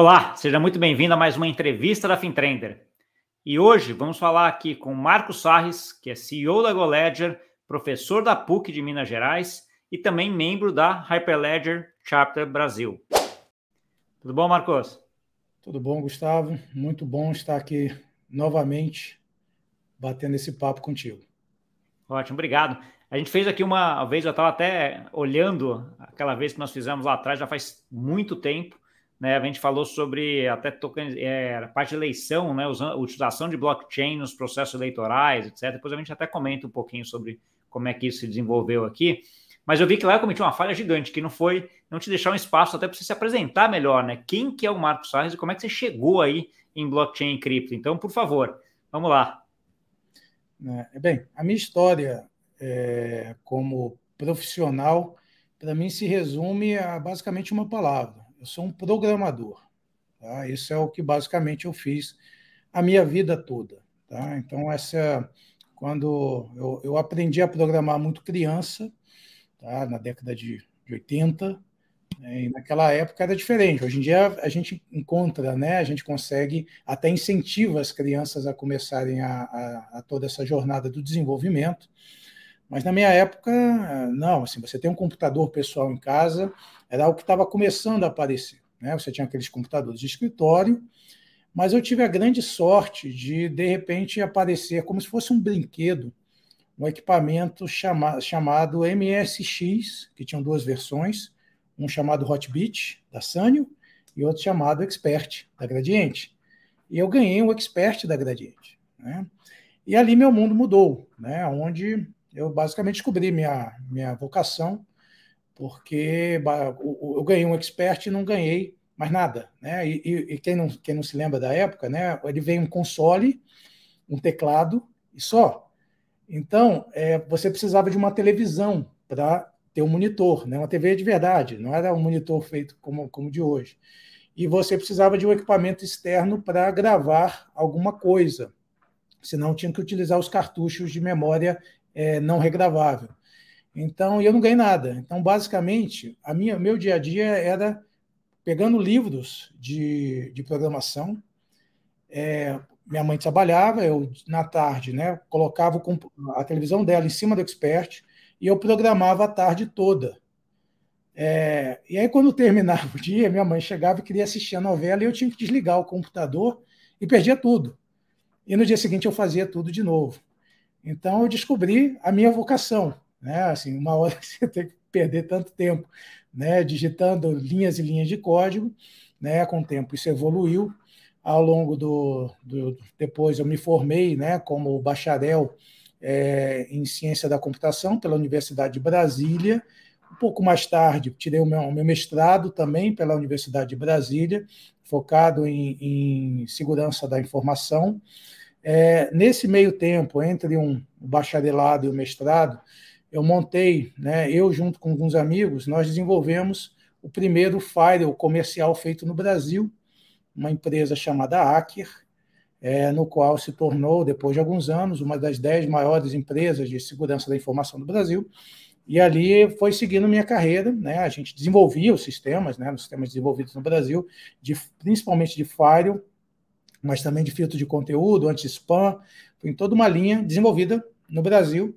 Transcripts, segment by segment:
Olá, seja muito bem-vindo a mais uma entrevista da FinTrender. E hoje vamos falar aqui com Marcos Sarres, que é CEO da GoLedger, professor da PUC de Minas Gerais e também membro da Hyperledger Chapter Brasil. Tudo bom, Marcos? Tudo bom, Gustavo? Muito bom estar aqui novamente batendo esse papo contigo. Ótimo, obrigado. A gente fez aqui uma vez, eu estava até olhando aquela vez que nós fizemos lá atrás, já faz muito tempo, né? A gente falou sobre até tocando, é, parte de eleição, né? Usando, utilização de blockchain nos processos eleitorais, etc. Depois a gente até comenta um pouquinho sobre como é que isso se desenvolveu aqui. Mas eu vi que lá eu cometi uma falha gigante, que não foi não te deixar um espaço até para você se apresentar melhor, né? Quem que é o Marcos Salles e como é que você chegou aí em blockchain e cripto? Então, por favor, vamos lá. É, bem, a minha história é, como profissional, para mim, se resume a basicamente uma palavra: eu sou um programador. Tá? Isso é o que basicamente eu fiz a minha vida toda. Tá? Então, essa quando eu, eu, aprendi a programar muito criança, tá? na década de, de 80, né? e naquela época era diferente. Hoje em dia a gente encontra, né? a gente consegue, até incentiva as crianças a começarem a, a, a toda essa jornada do desenvolvimento. Mas na minha época, não, assim, você tem um computador pessoal em casa, era algo que estava começando a aparecer. Né? Você tinha aqueles computadores de escritório, mas eu tive a grande sorte de, de repente, aparecer como se fosse um brinquedo, um equipamento chama, chamado MSX, que tinham duas versões, um chamado Hotbit, da Sanyo, e outro chamado Expert, da Gradiente. E eu ganhei um Expert da Gradiente. Né? E ali meu mundo mudou, né? onde eu basicamente descobri minha, minha vocação, porque eu ganhei um expert e não ganhei mais nada. Né? E, e, quem, não, quem não se lembra da época, né? ele veio um console, um teclado e só. Então, é, você precisava de uma televisão para ter um monitor, né? uma TV de verdade, não era um monitor feito como, como de hoje. E você precisava de um equipamento externo para gravar alguma coisa, senão tinha que utilizar os cartuchos de memória é, não regravável. Então, eu não ganhei nada. Então, basicamente, a minha, meu dia a dia era pegando livros de, de programação. É, minha mãe trabalhava, eu, na tarde, né, colocava a televisão dela em cima do Expert e eu programava a tarde toda. É, e aí, quando terminava o dia, minha mãe chegava e queria assistir a novela e eu tinha que desligar o computador e perdia tudo. E no dia seguinte eu fazia tudo de novo. Então eu descobri a minha vocação, né? Assim, uma hora você tem que perder tanto tempo, né? Digitando linhas e linhas de código, né? Com o tempo isso evoluiu. Ao longo do, do depois eu me formei, né? Como bacharel é, em ciência da computação pela Universidade de Brasília. Um pouco mais tarde tirei o meu, o meu mestrado também pela Universidade de Brasília, focado em, em segurança da informação. É, nesse meio tempo, entre um bacharelado e um mestrado, eu montei, né, eu junto com alguns amigos, nós desenvolvemos o primeiro firewall comercial feito no Brasil, uma empresa chamada Acker, é, no qual se tornou, depois de alguns anos, uma das dez maiores empresas de segurança da informação do Brasil. E ali foi seguindo minha carreira, né? A gente desenvolvia os sistemas, né? Os sistemas desenvolvidos no Brasil, de, principalmente de firewall, mas também de filtro de conteúdo, anti-spam, em toda uma linha desenvolvida no Brasil,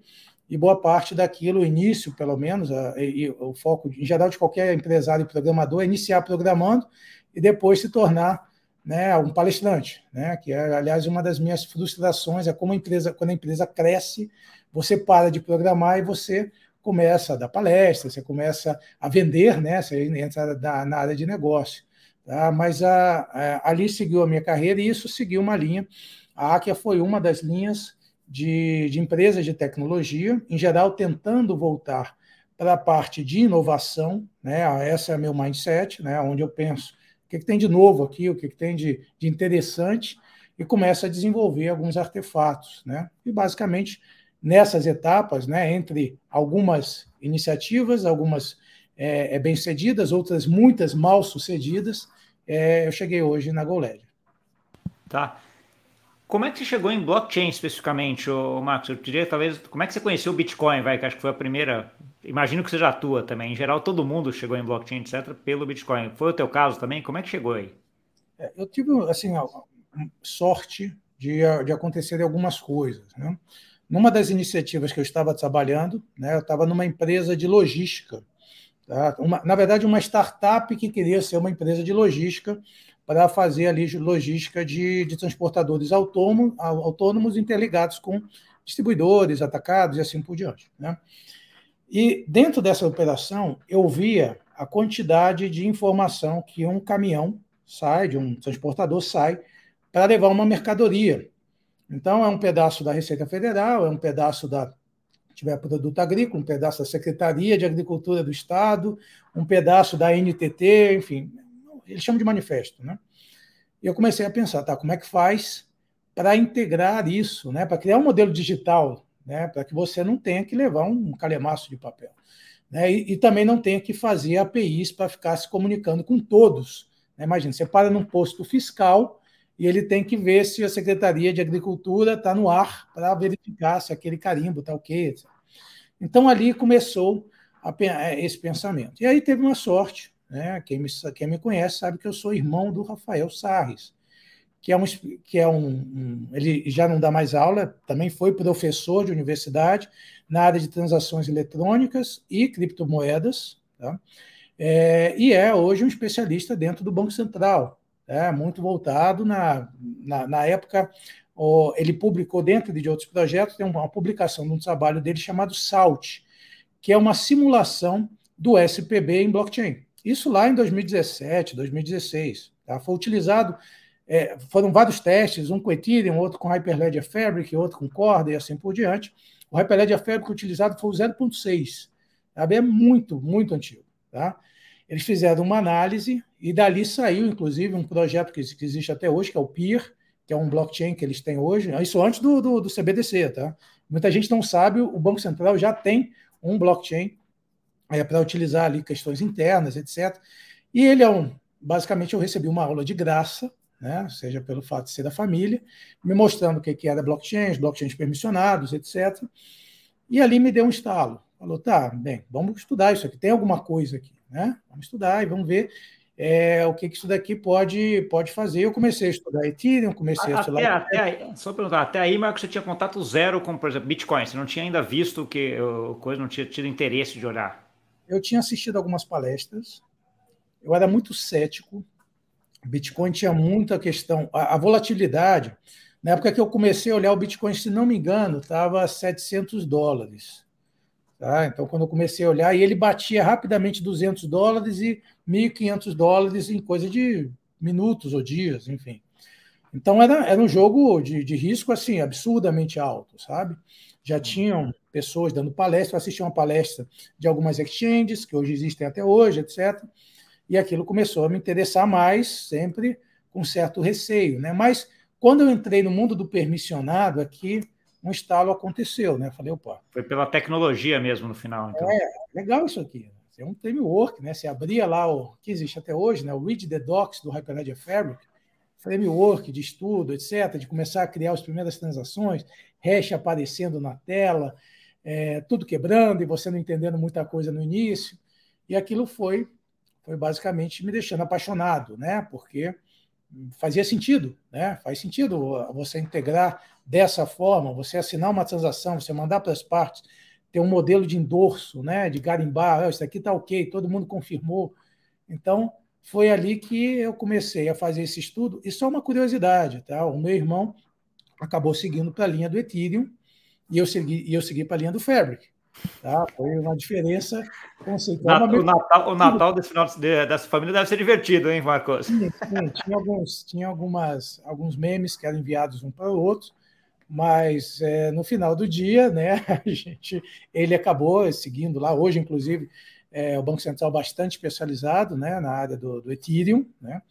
e boa parte daquilo, o início, pelo menos, a, e, o foco em geral de qualquer empresário programador é iniciar programando e depois se tornar né, um palestrante, né, que é, aliás, uma das minhas frustrações, é como a empresa, quando a empresa cresce, você para de programar e você começa a dar palestra, você começa a vender, né, você entra na área de negócio. Tá? Mas a, a, ali seguiu a minha carreira e isso seguiu uma linha. A Akia foi uma das linhas de, de empresas de tecnologia, em geral tentando voltar para a parte de inovação, né? essa é meu mindset, né? onde eu penso o que, que tem de novo aqui, o que, que tem de, de interessante, e começa a desenvolver alguns artefatos. Né? E basicamente nessas etapas, né, entre algumas iniciativas, algumas é, é bem-sucedidas, outras muitas mal-sucedidas, é, eu cheguei hoje na GoLed. Tá. Como é que você chegou em blockchain especificamente, ô, Marcos? Eu diria, talvez, como é que você conheceu o Bitcoin, vai, que acho que foi a primeira. Imagino que você já atua também. Em geral, todo mundo chegou em blockchain, etc., pelo Bitcoin. Foi o teu caso também? Como é que chegou aí? É, eu tive assim sorte de, de acontecer algumas coisas. Né? Numa das iniciativas que eu estava trabalhando, né, eu estava numa empresa de logística, tá? uma, na verdade uma startup que queria ser uma empresa de logística para fazer ali logística de, de transportadores autônomos, autônomos interligados com distribuidores, atacados e assim por diante. Né? E dentro dessa operação, eu via a quantidade de informação que um caminhão sai, de um transportador sai, para levar uma mercadoria. Então, é um pedaço da Receita Federal, é um pedaço da tiver produto agrícola, um pedaço da Secretaria de Agricultura do Estado, um pedaço da NTT, enfim, eles chamam de manifesto, né? E eu comecei a pensar, tá, como é que faz para integrar isso, né, para criar um modelo digital, né, para que você não tenha que levar um calemaço de papel, né, e, e também não tenha que fazer APIs para ficar se comunicando com todos. Né? Imagina, você para num posto fiscal e ele tem que ver se a Secretaria de Agricultura está no ar para verificar se aquele carimbo está ok. Então ali começou a, esse pensamento. E aí teve uma sorte, né? Quem me, quem me conhece sabe que eu sou irmão do Rafael Sarres, que é um, que é um, um, ele já não dá mais aula, também foi professor de universidade na área de transações eletrônicas e criptomoedas, tá? É, e é hoje um especialista dentro do Banco Central, é, muito voltado na, na, na época. ele publicou dentro de outros projetos, tem uma publicação de um trabalho dele chamado SALT, que é uma simulação do SPB em blockchain. Isso lá em 2017, 2016. Tá? Foi utilizado, é, foram vários testes, um com Ethereum, outro com Hyperledger Fabric, outro com Corda e assim por diante. O Hyperledger Fabric utilizado foi o 0.6. É muito, muito antigo. Tá? Eles fizeram uma análise e dali saiu, inclusive, um projeto que, existe até hoje, que é o PIR, que é um blockchain que eles têm hoje. Isso antes do, do, do CBDC, tá? Muita gente não sabe, o Banco Central já tem um blockchain é, para utilizar ali questões internas, etc. E ele é um. Basicamente, eu recebi uma aula de graça, né, seja pelo fato de ser da família, me mostrando o que, que era blockchain, blockchains permissionados, etc. E ali me deu um estalo. Falou, tá, bem, vamos estudar isso aqui, tem alguma coisa aqui, né? Vamos estudar e vamos ver é, o que, que isso daqui pode, pode fazer. Eu comecei a estudar Ethereum, comecei a estudar. Até, aí, só perguntar, até aí, Marcos, você tinha contato zero com, por exemplo, Bitcoin, você não tinha ainda visto que coisa, não tinha tido interesse de olhar eu tinha assistido algumas palestras, eu era muito cético. Bitcoin tinha muita questão, a, a volatilidade. Na época que eu comecei a olhar o Bitcoin, se não me engano, estava a 700 dólares. Tá? Então, quando eu comecei a olhar, e ele batia rapidamente 200 dólares e 1.500 dólares em coisa de minutos ou dias, enfim. Então, era, era um jogo de, de risco assim absurdamente alto, sabe? Já tinham pessoas dando palestra, eu assisti uma palestra de algumas exchanges, que hoje existem até hoje, etc. E aquilo começou a me interessar mais, sempre com certo receio. Né? Mas quando eu entrei no mundo do permissionado, aqui um estalo aconteceu. Né? Falei, opa. Foi pela tecnologia mesmo no final. Então. É, legal isso aqui. É um framework, né? Você abria lá o que existe até hoje, né? o Read the Docs do Hyperledger Fabric, framework de estudo, etc., de começar a criar as primeiras transações, hash aparecendo na tela, é, tudo quebrando e você não entendendo muita coisa no início. E aquilo foi, foi basicamente me deixando apaixonado, né? Porque fazia sentido, né? Faz sentido você integrar dessa forma, você assinar uma transação, você mandar para as partes, ter um modelo de endorso, né? De garimbar, oh, isso aqui está ok, todo mundo confirmou. Então, foi ali que eu comecei a fazer esse estudo. E só uma curiosidade, tá? O meu irmão acabou seguindo para a linha do Ethereum, e eu segui, e eu segui para a linha do Fabric. Tá? Foi uma diferença conceitual. o, Natal, o Natal desse final de, dessa família deve ser divertido, hein, Marcos? Sim, sim, tinha, alguns, tinha algumas, alguns memes que eram enviados um para o outro, mas é, no final do dia, né, a gente, ele acabou seguindo lá. Hoje, inclusive, é, o Banco Central bastante especializado né, na área do, do Ethereum, né?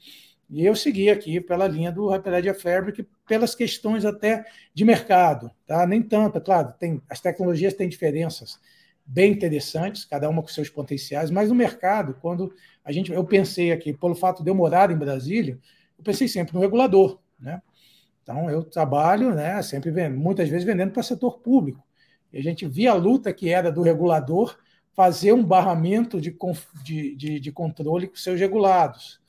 E eu segui aqui pela linha do Hyperledger Fabric, pelas questões até de mercado, tá? Nem tanto, é claro, tem, as tecnologias têm diferenças bem interessantes, cada uma com seus potenciais, mas no mercado, quando a gente, eu pensei aqui, pelo fato de eu morar em Brasília, eu pensei sempre no regulador, né? Então eu trabalho, né, sempre vendo, muitas vezes vendendo para o setor público. E a gente via a luta que era do regulador fazer um barramento de, de, de, de controle com seus regulados.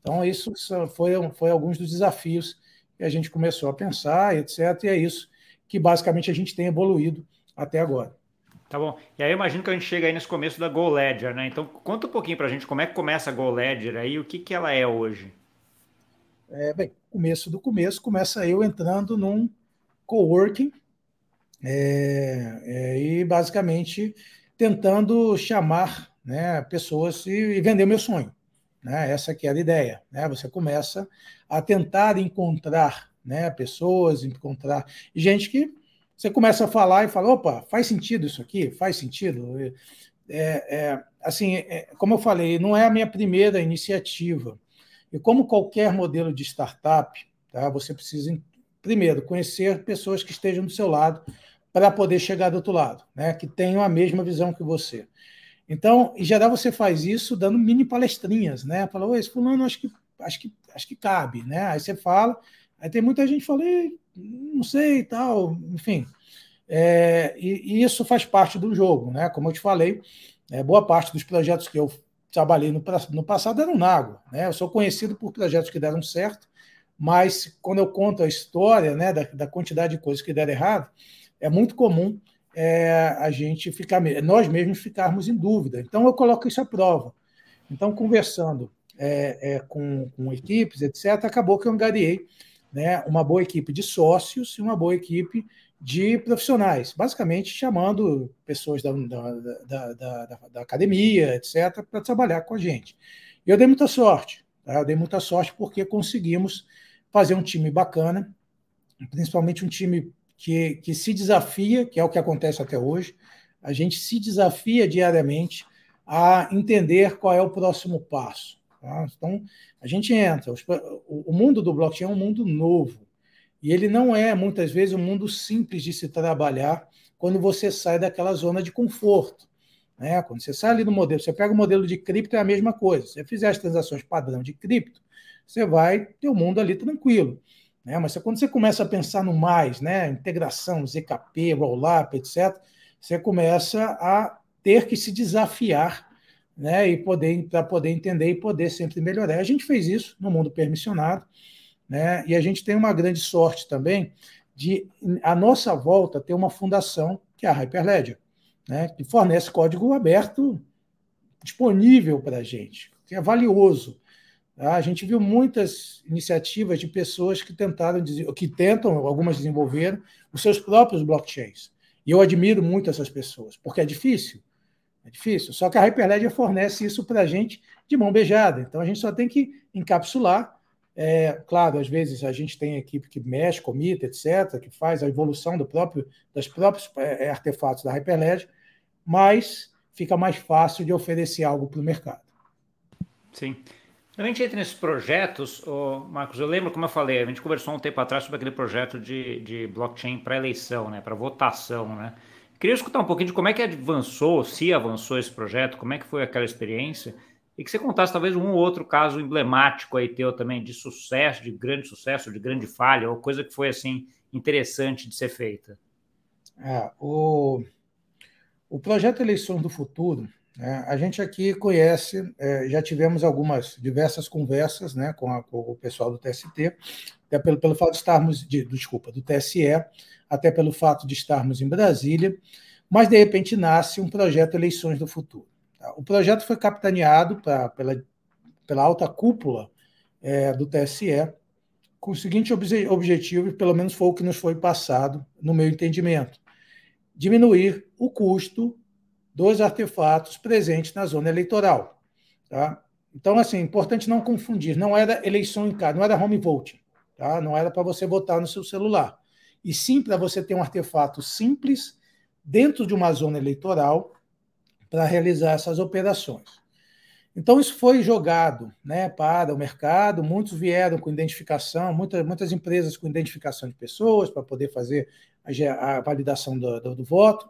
Então, isso foi, foi alguns dos desafios que a gente começou a pensar, etc. E é isso que basicamente a gente tem evoluído até agora. Tá bom. E aí eu imagino que a gente chega aí nesse começo da Go Ledger, né? Então conta um pouquinho para a gente como é que começa a Go Ledger aí, o que, que ela é hoje. É, bem, começo do começo, começa eu entrando num coworking é, é, e basicamente tentando chamar né, pessoas e, e vender meu sonho. Né? Essa que era a ideia. Né? Você começa a tentar encontrar né, pessoas, encontrar gente que você começa a falar e fala, opa, faz sentido isso aqui? Faz sentido? É, é, assim, é, como eu falei, não é a minha primeira iniciativa. E como qualquer modelo de startup, tá, você precisa, primeiro, conhecer pessoas que estejam do seu lado para poder chegar do outro lado, né, que tenham a mesma visão que você. Então, em geral, você faz isso dando mini palestrinhas, né? Fala, oi, esse fulano acho que, acho que, acho que cabe, né? Aí você fala, aí tem muita gente que fala, não sei e tal, enfim. É, e, e, isso faz parte do jogo, né? Como eu te falei, é, boa parte dos projetos que eu trabalhei no, no passado eram na água, né? Eu sou conhecido por projetos que deram certo, mas quando eu conto a história, né, da, da quantidade de coisas que deram errado, é muito comum é, a gente ficar, nós mesmos ficarmos em dúvida. Então, eu coloco isso à prova. Então, conversando é, é, com, com, equipes, etc., acabou que eu angariei né, uma boa equipe de sócios e uma boa equipe de profissionais, basicamente chamando pessoas da, da, da, da academia, etc., para trabalhar com a gente. E eu dei muita sorte, tá? eu dei muita sorte porque conseguimos fazer um time bacana, principalmente um time que, que se desafia, que é o que acontece até hoje, a gente se desafia diariamente a entender qual é o próximo passo. Tá? Então, a gente entra. O mundo do blockchain é um mundo novo. E ele não é, muitas vezes, um mundo simples de se trabalhar quando você sai daquela zona de conforto. Né? Quando você sai ali do modelo, você pega o modelo de cripto, é a mesma coisa. Se você fizer as transações padrão de cripto, você vai ter o mundo ali tranquilo. Né? Mas quando você começa a pensar no mais, né? integração, ZKP, rollup, etc., você começa a ter que se desafiar né? e poder para poder entender e poder sempre melhorar. A gente fez isso no mundo permissionado, né? e a gente tem uma grande sorte também de, a nossa volta, ter uma fundação, que é a Hyperledger, né? que fornece código aberto disponível para a gente, que é valioso. Tá? A gente viu muitas iniciativas de pessoas que tentaram, que tentam, algumas desenvolver, os seus próprios blockchains. E eu admiro muito essas pessoas, porque é difícil. É difícil. Só que a Hyperledger fornece isso para a gente de mão beijada. Então a gente só tem que encapsular. É, claro, às vezes a gente tem equipe que mexe, comita, etc., que faz a evolução do próprio, das próprios é, é artefatos da Hyperledger, mas fica mais fácil de oferecer algo para o mercado. Sim. Quando a gente entra nesses projetos, oh, Marcos, eu lembro, como eu falei, a gente conversou um tempo atrás sobre aquele projeto de, de blockchain para eleição, né, para votação, né? Queria escutar um pouquinho de como é que avançou, se avançou esse projeto, como é que foi aquela experiência, e que você contasse talvez um ou outro caso emblemático aí teu também de sucesso, de grande sucesso, de grande falha, ou coisa que foi assim interessante de ser feita. É, o, o projeto Eleições do Futuro, a gente aqui conhece, é, já tivemos algumas diversas conversas né, com, a, com, o pessoal do TST, até pelo, pelo fato de estarmos, de, desculpa, do TSE, até pelo fato de estarmos em Brasília, mas de repente nasce um projeto Eleições do Futuro. Tá? O projeto foi capitaneado pra, pela, pela alta cúpula é, do TSE, com o seguinte obje, objetivo, e pelo menos foi o que nos foi passado no meu entendimento: diminuir o custo dos artefatos presentes na zona eleitoral. Tá? Então, assim, importante não confundir, não era eleição em casa, não era home voting, tá? não era para você votar no seu celular, e sim para você ter um artefato simples dentro de uma zona eleitoral para realizar essas operações. Então, isso foi jogado né, para o mercado, muitos vieram com identificação, muitas, muitas empresas com identificação de pessoas para poder fazer a, a validação do, do, do voto.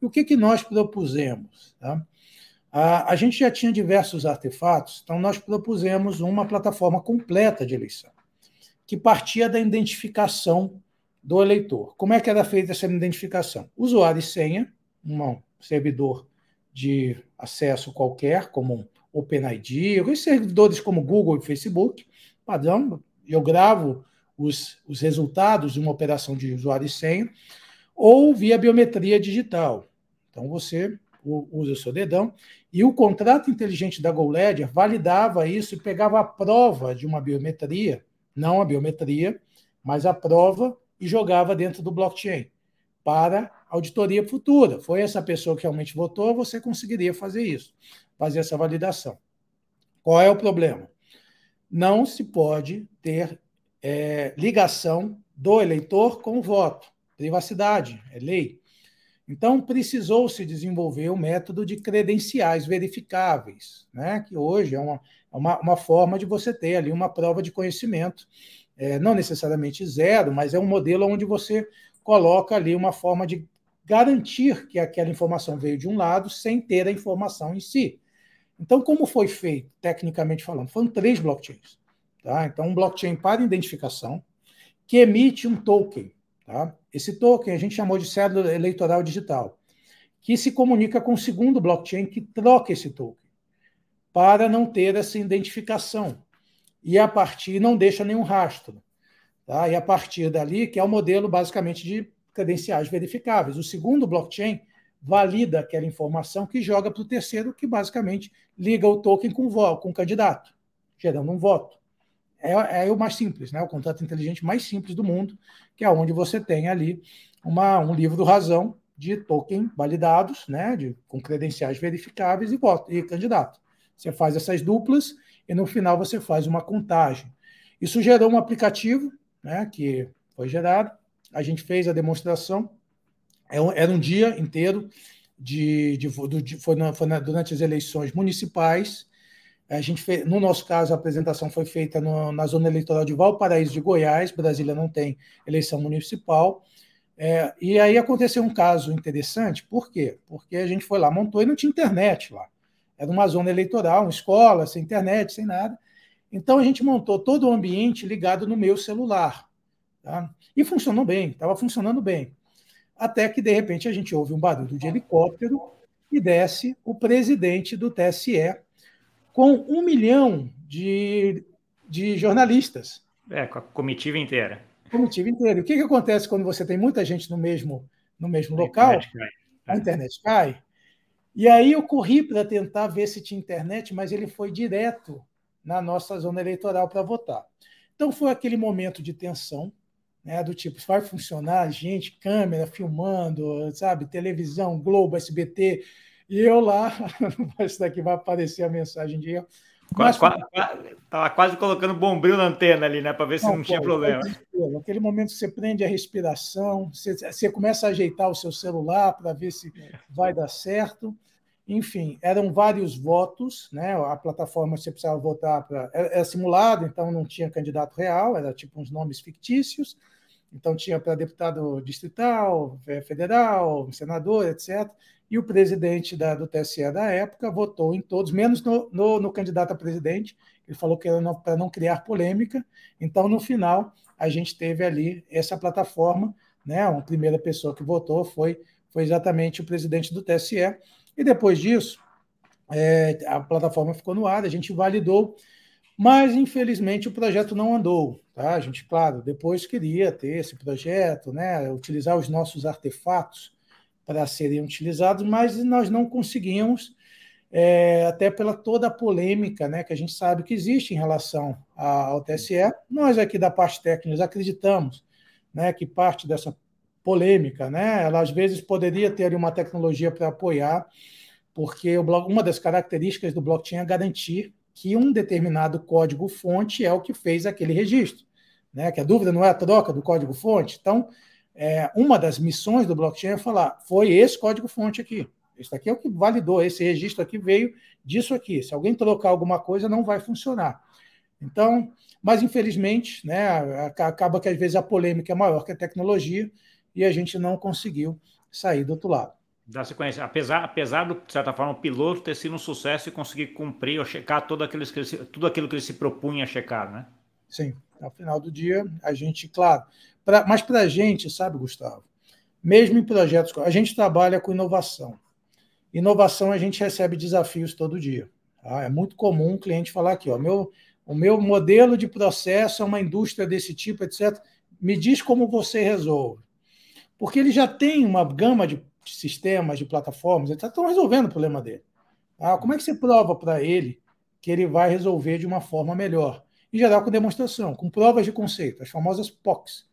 E o que, que nós propusemos? Tá? A, a gente já tinha diversos artefatos, então nós propusemos uma plataforma completa de eleição, que partia da identificação do eleitor. Como é que era feita essa identificação? Usuário e senha, um servidor de acesso qualquer, como OpenID, os servidores como Google e Facebook, padrão, eu gravo os, os resultados de uma operação de usuário e senha, ou via biometria digital. Então, você usa o seu dedão, e o contrato inteligente da GoLedger validava isso e pegava a prova de uma biometria, não a biometria, mas a prova, e jogava dentro do blockchain para auditoria futura. Foi essa pessoa que realmente votou, você conseguiria fazer isso, fazer essa validação. Qual é o problema? Não se pode ter é, ligação do eleitor com o voto. Privacidade, é lei. Então, precisou se desenvolver o método de credenciais verificáveis, né? que hoje é uma, uma, uma forma de você ter ali uma prova de conhecimento, é, não necessariamente zero, mas é um modelo onde você coloca ali uma forma de garantir que aquela informação veio de um lado sem ter a informação em si. Então, como foi feito, tecnicamente falando? Foram três blockchains. Tá? Então, um blockchain para identificação, que emite um token. Tá? Esse token a gente chamou de cédula eleitoral digital, que se comunica com o segundo blockchain que troca esse token, para não ter essa identificação. E a partir não deixa nenhum rastro. Tá? E a partir dali, que é o modelo basicamente de credenciais verificáveis. O segundo blockchain valida aquela informação que joga para o terceiro, que basicamente liga o token com o, com o candidato, gerando um voto. É, é, o mais simples, né? o contrato inteligente mais simples do mundo, que é onde você tem ali uma, um livro do razão de token validados, né? de, com credenciais verificáveis e, voto, e candidato. Você faz essas duplas e no final você faz uma contagem. Isso gerou um aplicativo né, que foi gerado. A gente fez a demonstração. É era um dia inteiro de, de, de foi, na, foi na, durante as eleições municipais. A gente fez, no nosso caso, a apresentação foi feita no, na zona eleitoral de Valparaíso de Goiás. Brasília não tem eleição municipal. É, e aí aconteceu um caso interessante, por quê? Porque a gente foi lá, montou e não tinha internet lá. Era uma zona eleitoral, uma escola, sem internet, sem nada. Então a gente montou todo o ambiente ligado no meu celular. Tá? E funcionou bem, estava funcionando bem. Até que, de repente, a gente ouve um barulho de helicóptero e desce o presidente do TSE com um milhão de, de jornalistas. É, com a comitiva inteira. Comitiva inteira. O que, que acontece quando você tem muita gente no mesmo, no mesmo a local? Internet a internet cai. E aí eu corri para tentar ver se tinha internet, mas ele foi direto na nossa zona eleitoral para votar. Então foi aquele momento de tensão, né, do tipo, vai funcionar, gente, câmera filmando, sabe, televisão, Globo, SBT, e eu lá, isso daqui vai aparecer a mensagem de erro. Quase, quase, tava quase colocando bombril na antena ali, né, para ver se não, não tinha pô, problema. Aquele momento que você prende a respiração, você, você começa a ajeitar o seu celular para ver se vai dar certo. Enfim, eram vários votos, né? A plataforma você precisava votar para. Era, era simulado, então não tinha candidato real, era tipo uns nomes fictícios. Então tinha para deputado distrital, federal, senador, etc. E o presidente da, do TSE da época votou em todos, menos no, no, no candidato a presidente. Ele falou que era para não criar polêmica. Então, no final, a gente teve ali essa plataforma. Né? A primeira pessoa que votou foi, foi exatamente o presidente do TSE. E depois disso, é, a plataforma ficou no ar, a gente validou, mas infelizmente o projeto não andou. Tá? A gente, claro, depois queria ter esse projeto, né, utilizar os nossos artefatos para serem utilizados, mas nós não conseguimos, é, até pela toda a polêmica né, que a gente sabe que existe em relação ao TSE. Nós aqui da parte técnica acreditamos né, que parte dessa polêmica, né? Ela às vezes poderia ter uma tecnologia para apoiar, porque uma das características do blockchain é garantir que um determinado código-fonte é o que fez aquele registro, né? Que a dúvida não é a troca do código-fonte. Então, é, uma das missões do blockchain é falar: foi esse código-fonte aqui. Esse aqui é o que validou, esse registro aqui veio disso aqui. Se alguém trocar alguma coisa, não vai funcionar. Então, mas infelizmente, né, acaba que às vezes a polêmica é maior que a tecnologia, e a gente não conseguiu sair do outro lado. Dá sequência. Apesar, apesar do, de certa forma, o piloto ter sido um sucesso e conseguir cumprir ou checar tudo aquilo, tudo aquilo que ele se propunha a checar, né? Sim. Ao final do dia, a gente, claro. Pra, mas para a gente, sabe, Gustavo, mesmo em projetos, a gente trabalha com inovação. Inovação, a gente recebe desafios todo dia. Tá? É muito comum o cliente falar aqui, ó, meu, o meu modelo de processo é uma indústria desse tipo, etc. Me diz como você resolve. Porque ele já tem uma gama de sistemas, de plataformas, etc. Estão resolvendo o problema dele. Ah, como é que você prova para ele que ele vai resolver de uma forma melhor? Em geral, com demonstração, com provas de conceito, as famosas POCs.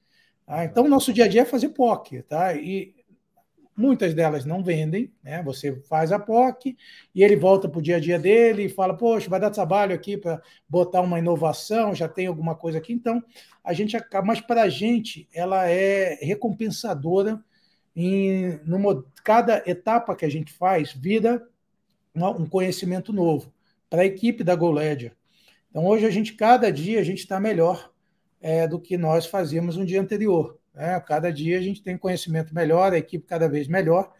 Ah, então, o nosso dia a dia é fazer POC. Tá? E muitas delas não vendem. Né? Você faz a POC e ele volta para o dia a dia dele e fala: Poxa, vai dar trabalho aqui para botar uma inovação, já tem alguma coisa aqui. Então, a gente acaba. Mas para a gente, ela é recompensadora. Em, numa, cada etapa que a gente faz vira um conhecimento novo para a equipe da GoLedger. Então, hoje, a gente, cada dia, a gente está melhor é, do que nós fazíamos no dia anterior. Né? Cada dia a gente tem conhecimento melhor, a equipe cada vez melhor,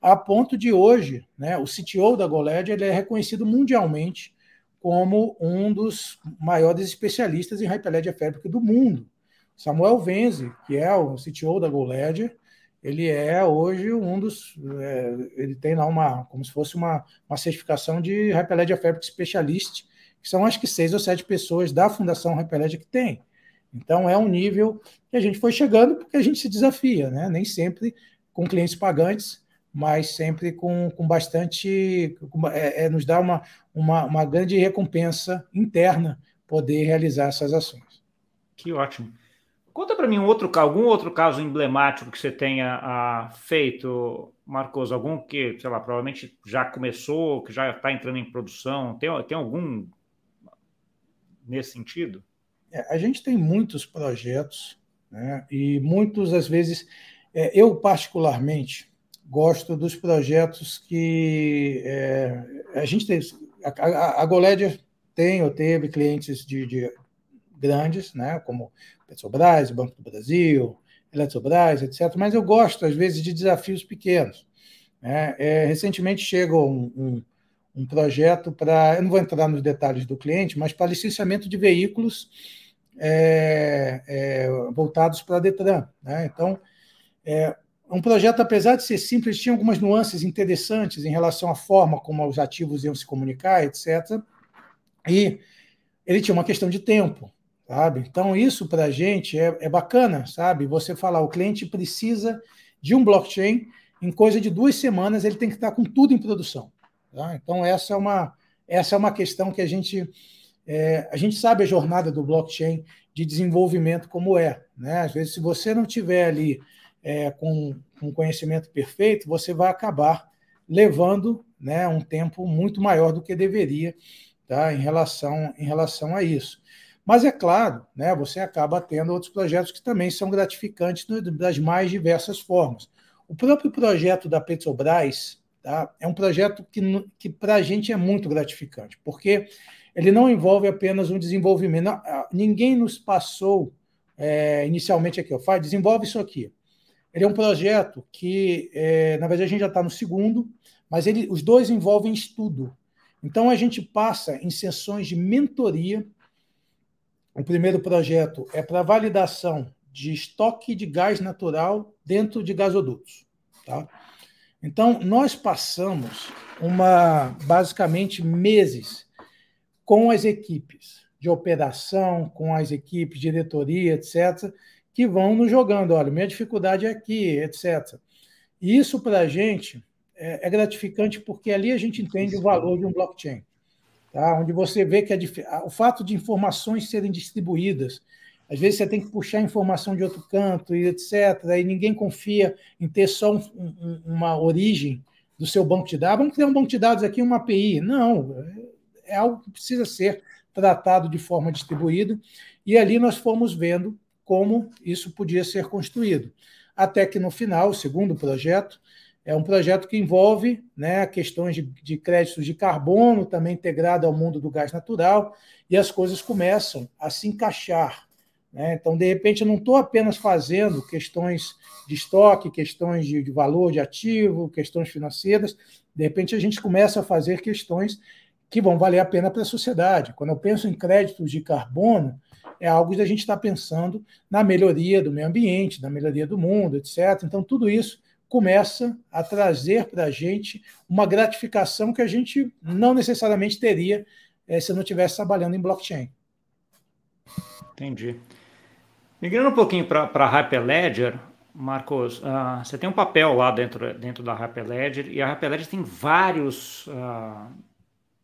a ponto de hoje, né, o CTO da GoLedger ele é reconhecido mundialmente como um dos maiores especialistas em Hyperledger Fabric do mundo. Samuel Venzi, que é o CTO da GoLedger, ele é hoje um dos. É, ele tem lá uma, como se fosse uma, uma certificação de Hyperledger Fabric Specialist, que são acho que seis ou sete pessoas da Fundação Hyperledger que tem. Então é um nível que a gente foi chegando porque a gente se desafia, né? Nem sempre com clientes pagantes, mas sempre com, com bastante. Com, é, é, nos dá uma, uma, uma grande recompensa interna poder realizar essas ações. Que ótimo. Conta para mim um outro, algum outro caso emblemático que você tenha ah, feito, Marcos, algum que, sei lá, provavelmente já começou, que já está entrando em produção. Tem, tem algum nesse sentido? É, a gente tem muitos projetos, né, e muitos, às vezes, é, eu particularmente gosto dos projetos que é, a gente tem. A, a, a Goleder tem ou teve clientes de, de grandes, né, como Petrobras, Banco do Brasil, Eletrobras, etc. Mas eu gosto, às vezes, de desafios pequenos. Né? É, recentemente chegou um, um, um projeto para, eu não vou entrar nos detalhes do cliente, mas para licenciamento de veículos é, é, voltados para a Detran. Né? Então, é, um projeto, apesar de ser simples, tinha algumas nuances interessantes em relação à forma como os ativos iam se comunicar, etc. E ele tinha uma questão de tempo sabe? Então, isso para a gente é, é bacana, sabe? Você falar, o cliente precisa de um blockchain, em coisa de duas semanas ele tem que estar com tudo em produção. Tá? Então, essa é uma, essa é uma questão que a gente, é, a gente sabe a jornada do blockchain de desenvolvimento como é. Né? Às vezes, se você não tiver ali é, com um conhecimento perfeito, você vai acabar levando né, um tempo muito maior do que deveria tá, em, relação, em relação a isso. Mas é claro, né, você acaba tendo outros projetos que também são gratificantes das mais diversas formas. O próprio projeto da Petrobras tá, é um projeto que, que para a gente é muito gratificante, porque ele não envolve apenas um desenvolvimento. Não, ninguém nos passou é, inicialmente aqui, ó, faz, desenvolve isso aqui. Ele é um projeto que, é, na verdade, a gente já está no segundo, mas ele, os dois envolvem estudo. Então, a gente passa em sessões de mentoria o primeiro projeto é para validação de estoque de gás natural dentro de gasodutos. Tá? Então, nós passamos uma basicamente meses com as equipes de operação, com as equipes de diretoria, etc., que vão nos jogando. Olha, minha dificuldade é aqui, etc. E isso, para a gente, é, é gratificante porque ali a gente entende o valor de um blockchain tá? onde você vê que a, o fato de informações serem distribuídas, às vezes você tem que puxar informação de outro canto e etc. E ninguém confia em ter só um, um, uma origem do seu banco de dados. Vamos criar um banco de dados aqui, uma API. Não, é algo que precisa ser tratado de forma distribuída. E ali nós fomos vendo como isso podia ser construído. Até que no final, o segundo projeto, é um projeto que envolve né, questões de, de créditos de carbono, também integrado ao mundo do gás natural, e as coisas começam a se encaixar. Né? Então, de repente, eu não estou apenas fazendo questões de estoque, questões de, de valor de ativo, questões financeiras, de repente a gente começa a fazer questões que vão valer a pena para a sociedade. Quando eu penso em créditos de carbono, é algo que a gente está pensando na melhoria do meio ambiente, na melhoria do mundo, etc. Então, tudo isso começa a trazer para a gente uma gratificação que a gente não necessariamente teria é, se não estivesse trabalhando em blockchain. Entendi. Migrando um pouquinho para a Hyperledger, Marcos, uh, você tem um papel lá dentro, dentro da Hyperledger e a Hyperledger tem vários uh,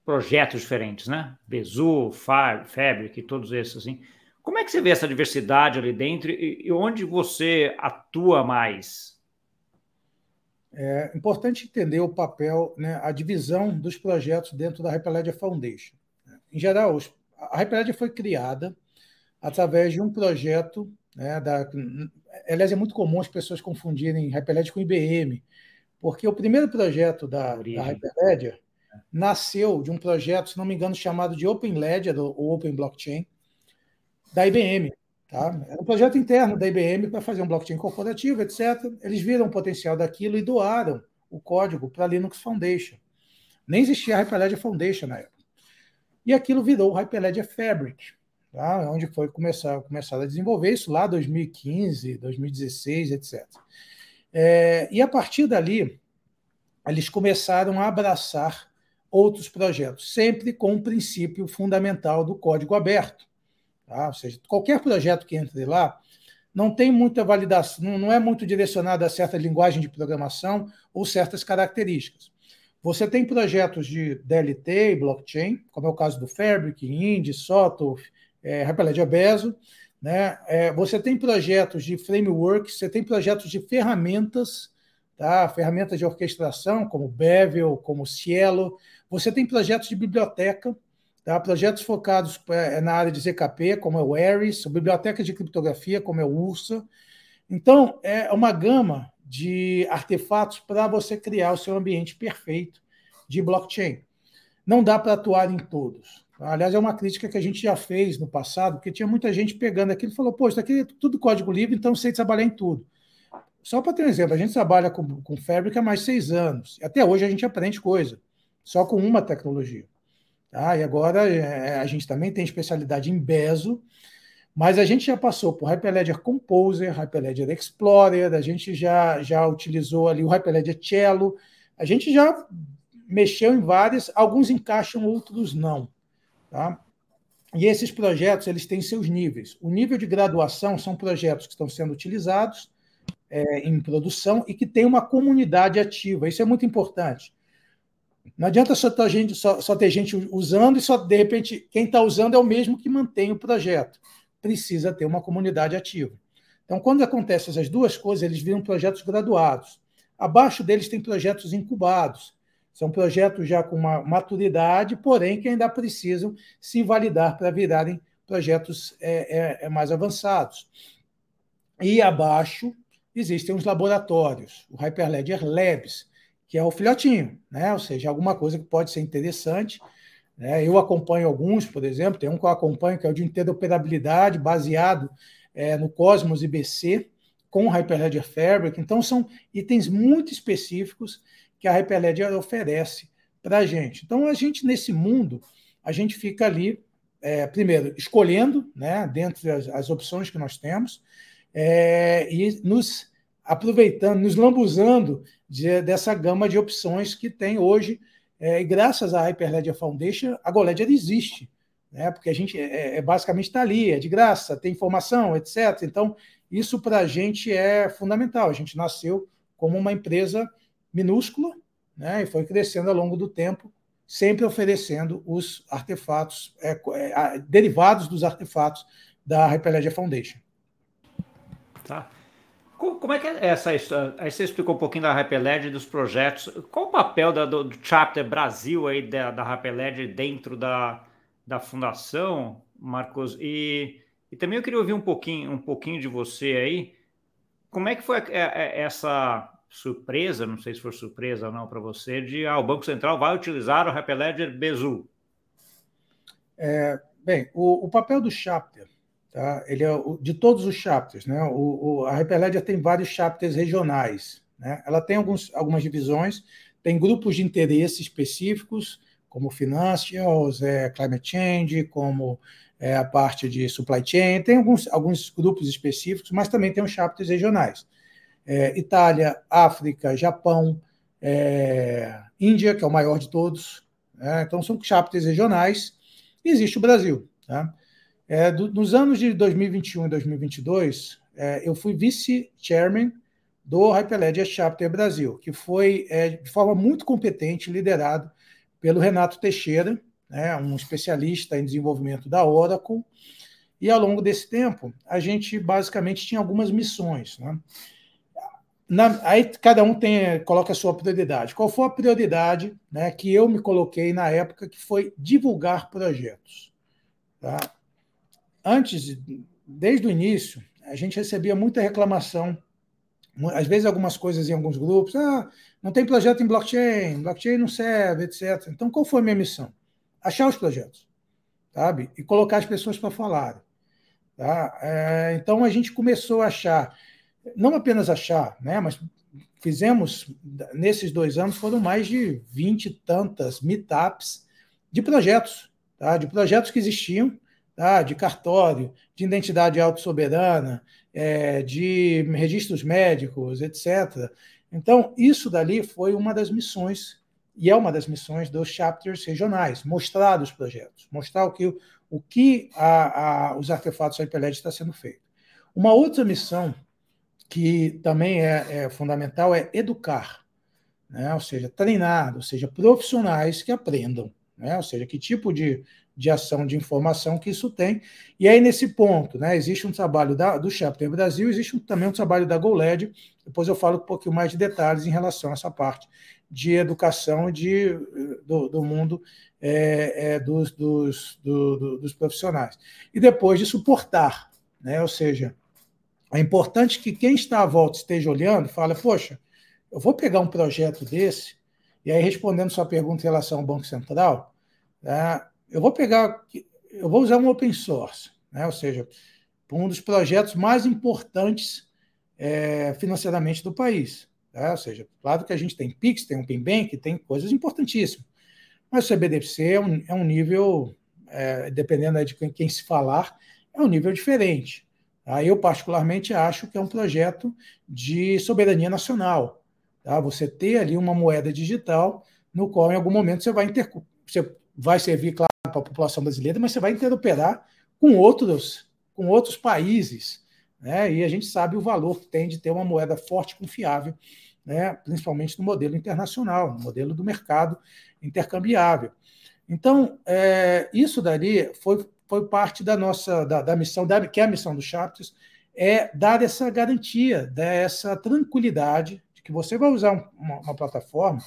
projetos diferentes, né? Bezu, Fab, Fabric, todos esses assim. Como é que você vê essa diversidade ali dentro e, e onde você atua mais? É importante entender o papel, né, a divisão dos projetos dentro da Hyperledger Foundation. Em geral, a Hyperledger foi criada através de um projeto, né, da, aliás, é muito comum as pessoas confundirem Hyperledger com IBM, porque o primeiro projeto da, da Hyperledger nasceu de um projeto, se não me engano, chamado de Open Ledger ou Open Blockchain, da IBM. Tá? Era um projeto interno da IBM para fazer um blockchain corporativo, etc. Eles viram o potencial daquilo e doaram o código para a Linux Foundation. Nem existia a Hyperledger Foundation na época. E aquilo virou o Hyperledger Fabric, tá? onde foi começar, começar a desenvolver isso lá 2015, 2016, etc. É, e a partir dali, eles começaram a abraçar outros projetos, sempre com o princípio fundamental do código aberto. Tá? Ou seja, qualquer projeto que entre lá não tem muita validação, não é muito direcionado a certa linguagem de programação ou certas características. Você tem projetos de DLT e blockchain, como é o caso do Fabric, Indy, Soto, é, Hyperledger Bezo. Né? É, você tem projetos de frameworks, você tem projetos de ferramentas, tá? ferramentas de orquestração, como Bevel, como Cielo. Você tem projetos de biblioteca, Tá? Projetos focados é, na área de ZKP, como é o Ares, bibliotecas de criptografia, como é o Ursa. Então, é uma gama de artefatos para você criar o seu ambiente perfeito de blockchain. Não dá para atuar em todos. Aliás, é uma crítica que a gente já fez no passado, porque tinha muita gente pegando aquilo e falou: Pô, isso aqui é tudo código livre, então sei trabalhar em tudo. Só para ter um exemplo, a gente trabalha com, com Fabric há mais seis anos. Até hoje a gente aprende coisa, só com uma tecnologia. Tá? E agora é, a gente também tem especialidade em Bezo, mas a gente já passou por Hyperledger Composer, Hyperledger Explorer, a gente já, já utilizou ali o Hyperledger Cello, a gente já mexeu em várias, alguns encaixam, outros não. Tá? E esses projetos eles têm seus níveis. O nível de graduação são projetos que estão sendo utilizados é, em produção e que tem uma comunidade ativa. Isso é muito importante. Não adianta só ter, gente, só, só ter gente usando e só, de repente, quem está usando é o mesmo que mantém o projeto. Precisa ter uma comunidade ativa. Então, quando acontecem essas duas coisas, eles viram projetos graduados. Abaixo deles tem projetos incubados. São projetos já com uma maturidade, porém que ainda precisam se validar para virarem projetos é, é, é mais avançados. E abaixo existem os laboratórios, o Hyperledger Labs, que é o filhotinho, né? ou seja, alguma coisa que pode ser interessante. Né? Eu acompanho alguns, por exemplo, tem um que eu acompanho que é o de interoperabilidade, baseado é, no Cosmos IBC, com o Hyperledger Fabric. Então, são itens muito específicos que a Hyperledger oferece para a gente. Então, a gente, nesse mundo, a gente fica ali, é, primeiro, escolhendo, né, dentre as, as opções que nós temos, é, e nos aproveitando, nos lambuzando de, dessa gama de opções que tem hoje. É, e graças à Hyperledger Foundation, a GoLedger existe, né? porque a gente é, é basicamente está ali, é de graça, tem informação, etc. Então, isso para a gente é fundamental. A gente nasceu como uma empresa minúscula né? e foi crescendo ao longo do tempo, sempre oferecendo os artefatos, é, é, derivados dos artefatos da Hyperledger Foundation. Tá. Como é que é essa história? Aí você explicou um pouquinho da Hyperledger e dos projetos. Qual o papel da, do, do chapter Brasil aí da, da dentro da, da fundação, Marcos? E, e também eu queria ouvir um pouquinho, um pouquinho de você aí. Como é que foi essa surpresa, não sei se foi surpresa ou não para você, de ah, o Banco Central vai utilizar o Hyperledger Bezu? É, bem, o, o papel do chapter Tá? Ele é de todos os chapters. Né? O, o, a Hyperledger tem vários chapters regionais. Né? Ela tem alguns, algumas divisões, tem grupos de interesse específicos, como financials, é, climate change, como é, a parte de supply chain, tem alguns, alguns grupos específicos, mas também tem os chapters regionais. É, Itália, África, Japão, é, Índia, que é o maior de todos. Né? Então, são chapters regionais. E existe o Brasil. Tá? É, do, nos anos de 2021 e 2022, é, eu fui vice-chairman do Hyperledger Chapter Brasil, que foi é, de forma muito competente liderado pelo Renato Teixeira, né, um especialista em desenvolvimento da Oracle. E ao longo desse tempo, a gente basicamente tinha algumas missões. Né? Na, aí cada um tem, coloca a sua prioridade. Qual foi a prioridade né, que eu me coloquei na época, que foi divulgar projetos? Tá? Antes, desde o início, a gente recebia muita reclamação, às vezes algumas coisas em alguns grupos, ah, não tem projeto em blockchain, blockchain não serve, etc. Então, qual foi a minha missão? Achar os projetos, sabe? E colocar as pessoas para falarem. Tá? É, então, a gente começou a achar não apenas achar, né, mas fizemos, nesses dois anos, foram mais de 20 e tantas meetups de projetos, tá? de projetos que existiam, tá? de cartório, de identidade autossoberana, é, de registros médicos, etc. Então, isso dali foi uma das missões, e é uma das missões dos chapters regionais, mostrar os projetos, mostrar o que, o que a, a, os artefatos HyperLed está sendo feito. Uma outra missão que também é, é fundamental é educar, né? ou seja, treinar, ou seja, profissionais que aprendam, né? ou seja, que tipo de, de ação de informação que isso tem. E aí, nesse ponto, né, existe um trabalho da, do Chapter Brasil, existe um, também um trabalho da GoLed, depois eu falo um pouquinho mais de detalhes em relação a essa parte de educação de, do, do mundo é, é, dos, dos, do, dos profissionais. E depois de suportar, né, ou seja, é importante que quem está à volta esteja olhando e fale, poxa, eu vou pegar um projeto desse, e aí respondendo sua pergunta em relação ao Banco Central, né, eu vou pegar, eu vou usar um open source, né, ou seja, um dos projetos mais importantes é, financeiramente do país. Né, ou seja, claro que a gente tem PIX, tem um PIMBank, tem coisas importantíssimas, mas o CBDC é um, é um nível, é, dependendo de quem, quem se falar, é um nível diferente. Tá? Eu, particularmente, acho que é um projeto de soberania nacional. Tá? Você ter ali uma moeda digital no qual, em algum momento, você vai, inter... você vai servir, claro, para a população brasileira, mas você vai interoperar com outros, com outros países. Né? E a gente sabe o valor que tem de ter uma moeda forte confiável, né? principalmente no modelo internacional, no modelo do mercado intercambiável. Então, é, isso dali foi foi parte da nossa da, da missão, da, que é a missão do Chapters, é dar essa garantia, dar essa tranquilidade de que você vai usar uma, uma plataforma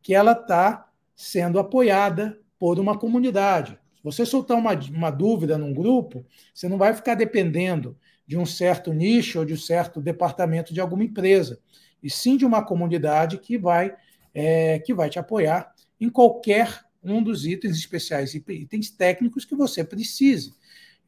que ela está sendo apoiada por uma comunidade. Se você soltar uma, uma dúvida num grupo, você não vai ficar dependendo de um certo nicho ou de um certo departamento de alguma empresa, e sim de uma comunidade que vai, é, que vai te apoiar em qualquer um dos itens especiais e itens técnicos que você precise.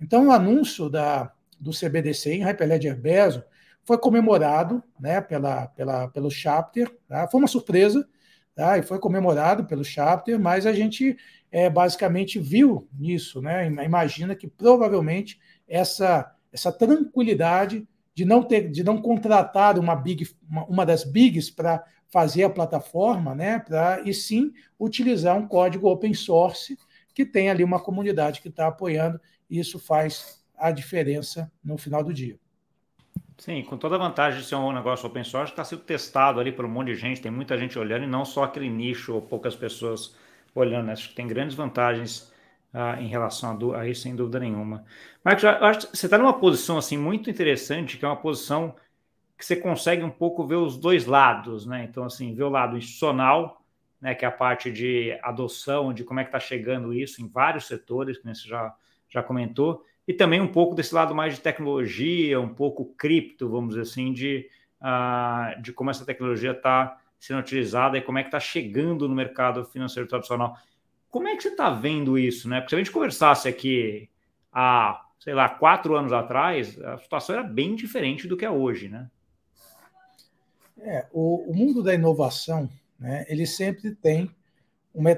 Então, o anúncio da, do CBDC em Hyperledger Bezo foi comemorado né, pela, pela, pelo chapter, tá? foi uma surpresa, tá? e foi comemorado pelo chapter, mas a gente é, basicamente viu nisso, né? imagina que provavelmente essa, essa tranquilidade de não ter, de não contratar uma big, uma, uma das bigs para fazer a plataforma, né, para e sim utilizar um código open source que tem ali uma comunidade que está apoiando, e isso faz a diferença no final do dia. Sim, com toda a vantagem de ser um negócio open source, está sendo testado ali por um monte de gente, tem muita gente olhando e não só aquele nicho ou poucas pessoas olhando. Acho que tem grandes vantagens ah, em relação a, a, isso, sem dúvida nenhuma. Marcos, eu acho que você está numa posição assim muito interessante, que é uma posição que você consegue um pouco ver os dois lados, né? Então, assim, ver o lado institucional, né, que é a parte de adoção, de como é que está chegando isso em vários setores, que você já, já comentou, e também um pouco desse lado mais de tecnologia, um pouco cripto, vamos dizer assim, de, uh, de como essa tecnologia está sendo utilizada e como é que está chegando no mercado financeiro tradicional. Como é que você está vendo isso, né? Porque se a gente conversasse aqui há, sei lá, quatro anos atrás, a situação era bem diferente do que é hoje, né? É, o, o mundo da inovação, né, ele sempre tem uma,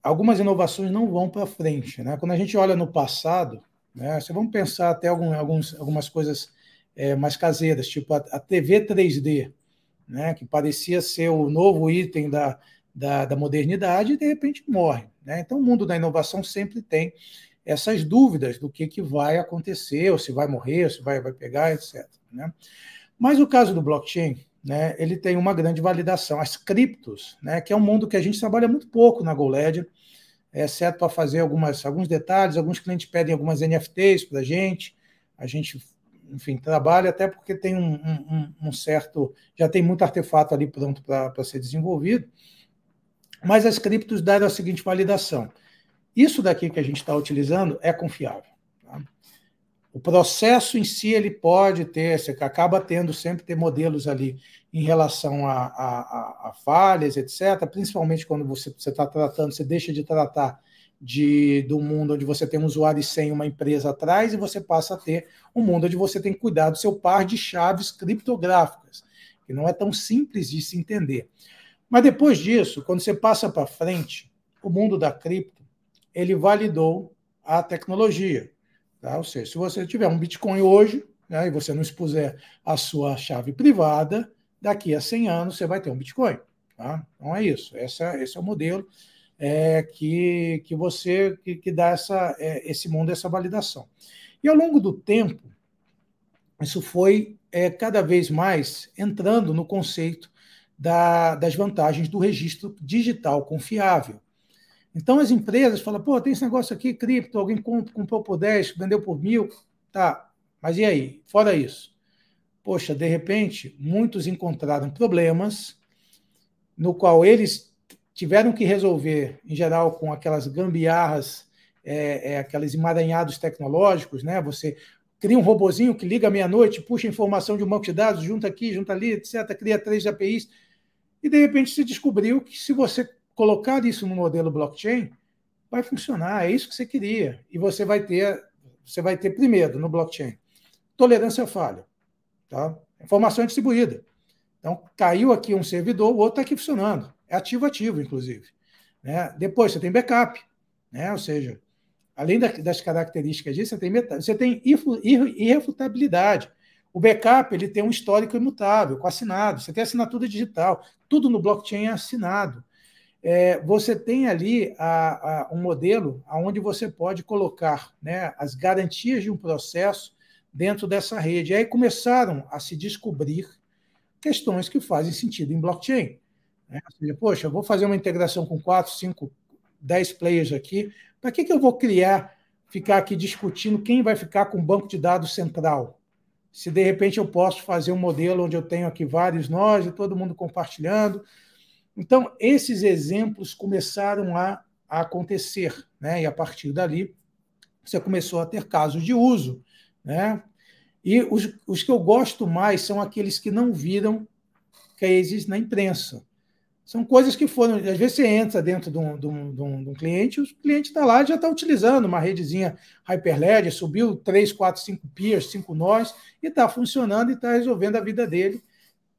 algumas inovações não vão para frente, né? Quando a gente olha no passado, né, você vamos pensar até algum, alguns, algumas coisas é, mais caseiras, tipo a, a, TV 3D. né, que parecia ser o novo item da, da, da modernidade, e de repente morre. Né? Então, o mundo da inovação sempre tem essas dúvidas do que, que vai acontecer, ou se vai morrer, se vai, vai pegar, etc. Né? Mas o caso do blockchain, né, ele tem uma grande validação. As criptos, né, que é um mundo que a gente trabalha muito pouco na GoLedger, exceto para fazer algumas, alguns detalhes, alguns clientes pedem algumas NFTs para a gente, a gente enfim, trabalha até porque tem um, um, um certo. já tem muito artefato ali pronto para ser desenvolvido. Mas as criptos deram a seguinte validação: isso daqui que a gente está utilizando é confiável. O processo em si ele pode ter, você acaba tendo sempre ter modelos ali em relação a, a, a falhas, etc. Principalmente quando você está tratando, você deixa de tratar de, do mundo onde você tem um usuário sem uma empresa atrás e você passa a ter um mundo onde você tem que cuidar do seu par de chaves criptográficas, que não é tão simples de se entender. Mas depois disso, quando você passa para frente, o mundo da cripto, ele validou a tecnologia. Tá? Ou seja, se você tiver um Bitcoin hoje, né, e você não expuser a sua chave privada, daqui a 100 anos você vai ter um Bitcoin. Tá? Então é isso, essa, esse é o modelo é, que, que você que, que dá essa, é, esse mundo essa validação. E ao longo do tempo, isso foi é, cada vez mais entrando no conceito da, das vantagens do registro digital confiável. Então as empresas falam, pô, tem esse negócio aqui, cripto, alguém comprou por 10, vendeu por mil, tá, mas e aí? Fora isso. Poxa, de repente, muitos encontraram problemas no qual eles tiveram que resolver, em geral, com aquelas gambiarras, é, é, aqueles emaranhados tecnológicos, né? Você cria um robozinho que liga meia-noite, puxa informação de um banco de dados, junta aqui, junta ali, etc., cria três APIs, e de repente se descobriu que se você colocar isso no modelo blockchain, vai funcionar, é isso que você queria. E você vai ter, você vai ter primeiro no blockchain, tolerância à falha, tá? Informação distribuída. Então, caiu aqui um servidor, o outro está aqui funcionando. É ativo-ativo, inclusive. Né? Depois, você tem backup. Né? Ou seja, além das características disso, você tem, você tem irrefutabilidade. O backup ele tem um histórico imutável, com assinado. Você tem assinatura digital. Tudo no blockchain é assinado. É, você tem ali a, a, um modelo onde você pode colocar né, as garantias de um processo dentro dessa rede. E aí começaram a se descobrir questões que fazem sentido em blockchain. Né? Seja, poxa, vou fazer uma integração com quatro, cinco, dez players aqui. Para que, que eu vou criar, ficar aqui discutindo quem vai ficar com o banco de dados central? Se de repente eu posso fazer um modelo onde eu tenho aqui vários nós e todo mundo compartilhando. Então, esses exemplos começaram a, a acontecer, né? e a partir dali você começou a ter casos de uso. Né? E os, os que eu gosto mais são aqueles que não viram cases na imprensa. São coisas que foram. Às vezes você entra dentro de um, de um, de um, de um cliente, o cliente está lá já está utilizando uma redezinha Hyperledger, subiu 3, 4, 5 peers, 5 nós, e está funcionando e está resolvendo a vida dele,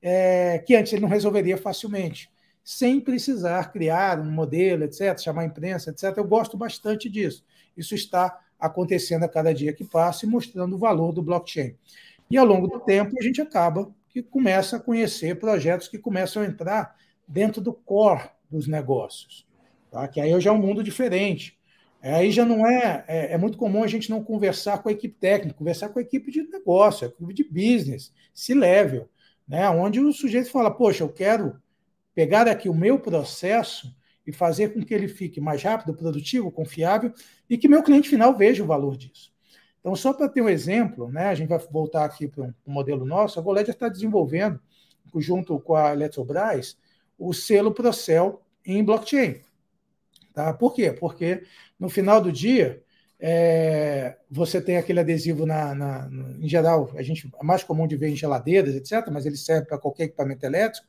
é, que antes ele não resolveria facilmente, sem precisar criar um modelo, etc., chamar a imprensa, etc. Eu gosto bastante disso. Isso está acontecendo a cada dia que passa e mostrando o valor do blockchain. E ao longo do tempo a gente acaba que começa a conhecer projetos que começam a entrar dentro do core dos negócios. Tá? Que aí já é um mundo diferente. Aí já não é, é, é. muito comum a gente não conversar com a equipe técnica, conversar com a equipe de negócio, a equipe de business, se level, né? onde o sujeito fala: Poxa, eu quero pegar aqui o meu processo e fazer com que ele fique mais rápido, produtivo, confiável e que meu cliente final veja o valor disso. Então, só para ter um exemplo, né, a gente vai voltar aqui para um, modelo nosso, a Goled está desenvolvendo, junto com a Eletrobras, o selo Procel em blockchain. Tá? Por quê? Porque no final do dia, é, você tem aquele adesivo na, na, em geral, a gente é mais comum de ver em geladeiras, etc., mas ele serve para qualquer equipamento elétrico,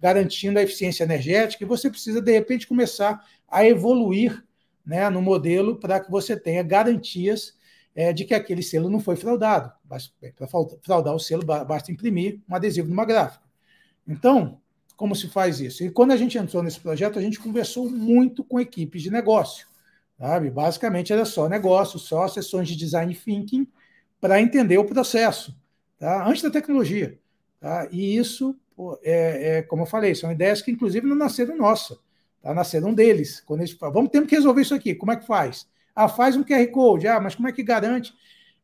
garantindo a eficiência energética, e você precisa, de repente, começar a evoluir né, no modelo para que você tenha garantias é, de que aquele selo não foi fraudado. Para fraudar o selo, basta imprimir um adesivo numa gráfica. Então, como se faz isso. E quando a gente entrou nesse projeto, a gente conversou muito com equipes de negócio. Sabe? Basicamente era só negócio, só sessões de design thinking para entender o processo, tá? antes da tecnologia. Tá? E isso, é, é, como eu falei, são ideias que, inclusive, não nasceram nossa, tá? nasceram deles. Quando eles falam, vamos, temos que resolver isso aqui, como é que faz? Ah, faz um QR Code, ah, mas como é que garante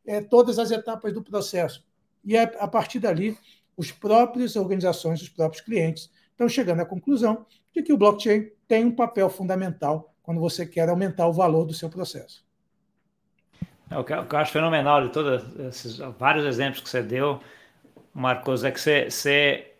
é, todas as etapas do processo? E a, a partir dali, os próprios organizações, os próprios clientes estão chegando à conclusão de que o blockchain tem um papel fundamental quando você quer aumentar o valor do seu processo. É, o que eu acho fenomenal de todos esses vários exemplos que você deu, Marcos, é que você,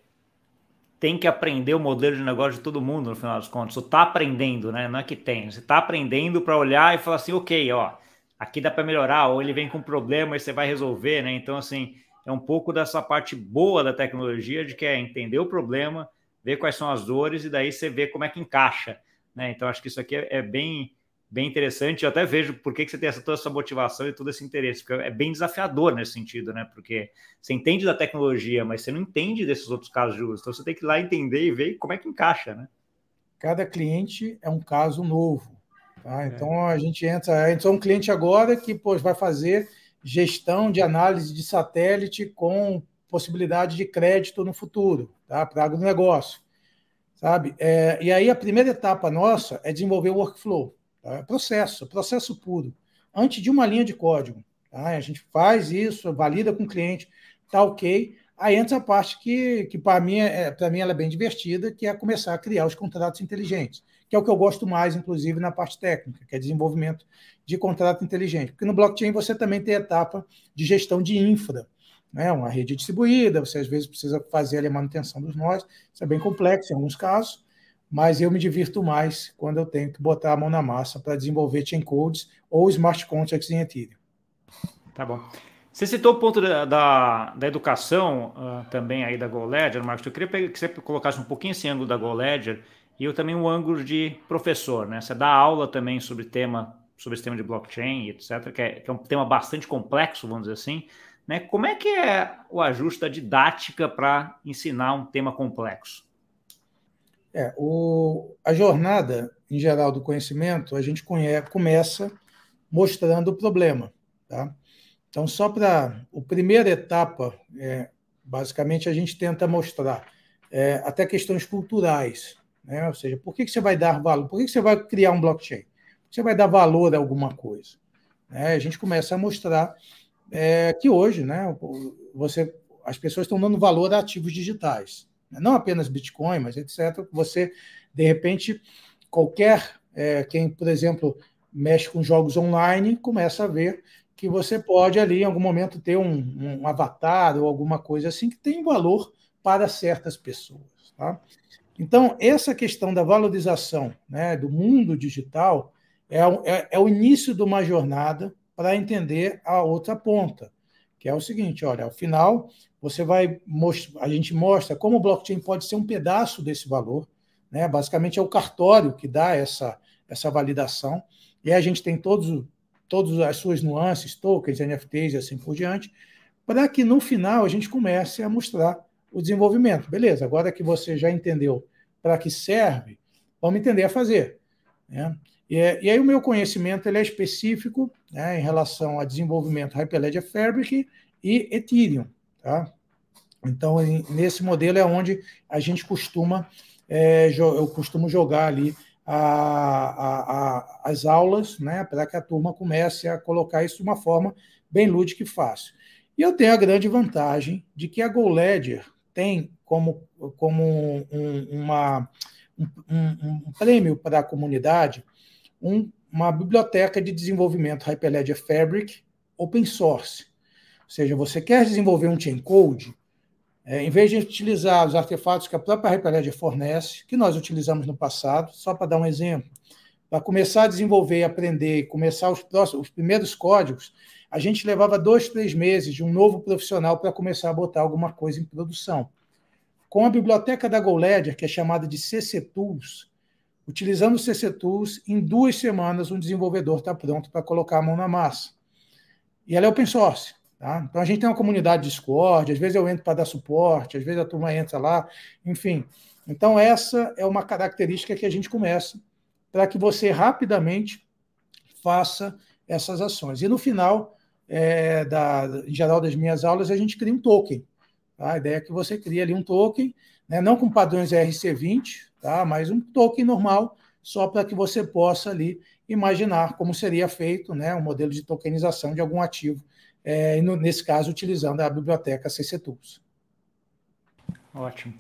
tem que aprender o modelo de negócio de todo mundo, no final das contas. Você está aprendendo, né? Não é que tem. Você está aprendendo para olhar e falar assim, ok, ó, aqui dá para melhorar, ou ele vem com um problema e você vai resolver, né? Então, assim, é um pouco dessa parte boa da tecnologia, de que é entender o problema, ver quais são as dores e daí você vê como é que encaixa. Né? Então, acho que isso aqui é, é bem, bem interessante. Eu até vejo por que, que você tem essa, toda essa motivação e todo esse interesse, porque é bem desafiador nesse sentido, né? Porque você entende da tecnologia, mas você não entende desses outros casos de uso. Então, você tem que ir lá entender e ver como é que encaixa, né? Cada cliente é um caso novo. Tá? É. Então, é. a gente entra... Entrou um cliente agora que pô, vai fazer gestão de análise de satélite com possibilidade de crédito no futuro, tá? para agronegócio. Sabe? É, e aí a primeira etapa nossa é desenvolver o workflow, tá? processo, processo puro, antes de uma linha de código. Tá? A gente faz isso, valida com o cliente, tá ok. Aí entra a parte que, que para mim, é, para mim ela é bem divertida, que é começar a criar os contratos inteligentes, que é o que eu gosto mais, inclusive, na parte técnica, que é desenvolvimento de contrato inteligente. Porque no blockchain você também tem a etapa de gestão de infra, né? uma rede distribuída, você às vezes precisa fazer a manutenção dos nós, isso é bem complexo em alguns casos, mas eu me divirto mais quando eu tenho que botar a mão na massa para desenvolver chain codes ou smart contracts em Ethereum. Tá bom. Você citou o ponto da, da, da educação uh, também aí da GoLedger, Marcos. Eu queria que você colocasse um pouquinho esse ângulo da GoLedger e eu também o um ângulo de professor, né? Você dá aula também sobre tema, sobre sistema de blockchain, etc., que é, que é um tema bastante complexo, vamos dizer assim. Né? Como é que é o ajuste da didática para ensinar um tema complexo? É, o, a jornada, em geral, do conhecimento, a gente conhece, começa mostrando o problema. Tá? Então, só para a primeira etapa, é, basicamente, a gente tenta mostrar é, até questões culturais. Né? Ou seja, por que, que você vai dar valor? Por que, que você vai criar um blockchain? Você vai dar valor a alguma coisa? Né? A gente começa a mostrar é, que hoje né, você, as pessoas estão dando valor a ativos digitais. Né? Não apenas Bitcoin, mas etc. Você, de repente, qualquer é, quem, por exemplo, mexe com jogos online, começa a ver que você pode ali, em algum momento, ter um, um avatar ou alguma coisa assim que tem valor para certas pessoas. Tá? Então, essa questão da valorização né, do mundo digital é, é, é o início de uma jornada para entender a outra ponta, que é o seguinte: olha, ao final você vai a gente mostra como o blockchain pode ser um pedaço desse valor, né? Basicamente é o cartório que dá essa essa validação e a gente tem todos todas as suas nuances, tokens, NFTs e assim por diante, para que no final a gente comece a mostrar o desenvolvimento. Beleza, agora que você já entendeu para que serve, vamos entender a fazer. Né? E, e, aí o meu conhecimento ele é específico né, em relação a desenvolvimento Hyperledger Fabric e Ethereum. Tá? Então, em, nesse modelo é onde a gente costuma, é, eu costumo jogar ali a, a, a, as aulas né, para que a turma comece a colocar isso de uma forma bem lúdica e fácil. E eu tenho a grande vantagem de que a GoLedger tem como, como um, uma, um, um, um prêmio para a comunidade um, uma biblioteca de desenvolvimento Hyperledger Fabric open source. Ou seja, você quer desenvolver um chain code, é, em vez de utilizar os artefatos que a própria Hyperledger fornece, que nós utilizamos no passado, só para dar um exemplo, para começar a desenvolver aprender e começar os, próximos, os primeiros códigos, a gente levava dois, três meses de um novo profissional para começar a botar alguma coisa em produção. Com a biblioteca da GoLedger, que é chamada de CC Tools, Utilizando o CC Tools, em duas semanas um desenvolvedor está pronto para colocar a mão na massa. E ela é open source. Tá? Então a gente tem uma comunidade Discord, às vezes eu entro para dar suporte, às vezes a turma entra lá, enfim. Então essa é uma característica que a gente começa para que você rapidamente faça essas ações. E no final, é, da, em geral das minhas aulas, a gente cria um token. Tá? A ideia é que você cria ali um token, né? não com padrões RC20, tá? mas um token normal, só para que você possa ali imaginar como seria feito né? um modelo de tokenização de algum ativo, é, no, nesse caso utilizando a biblioteca CC Tools. Ótimo.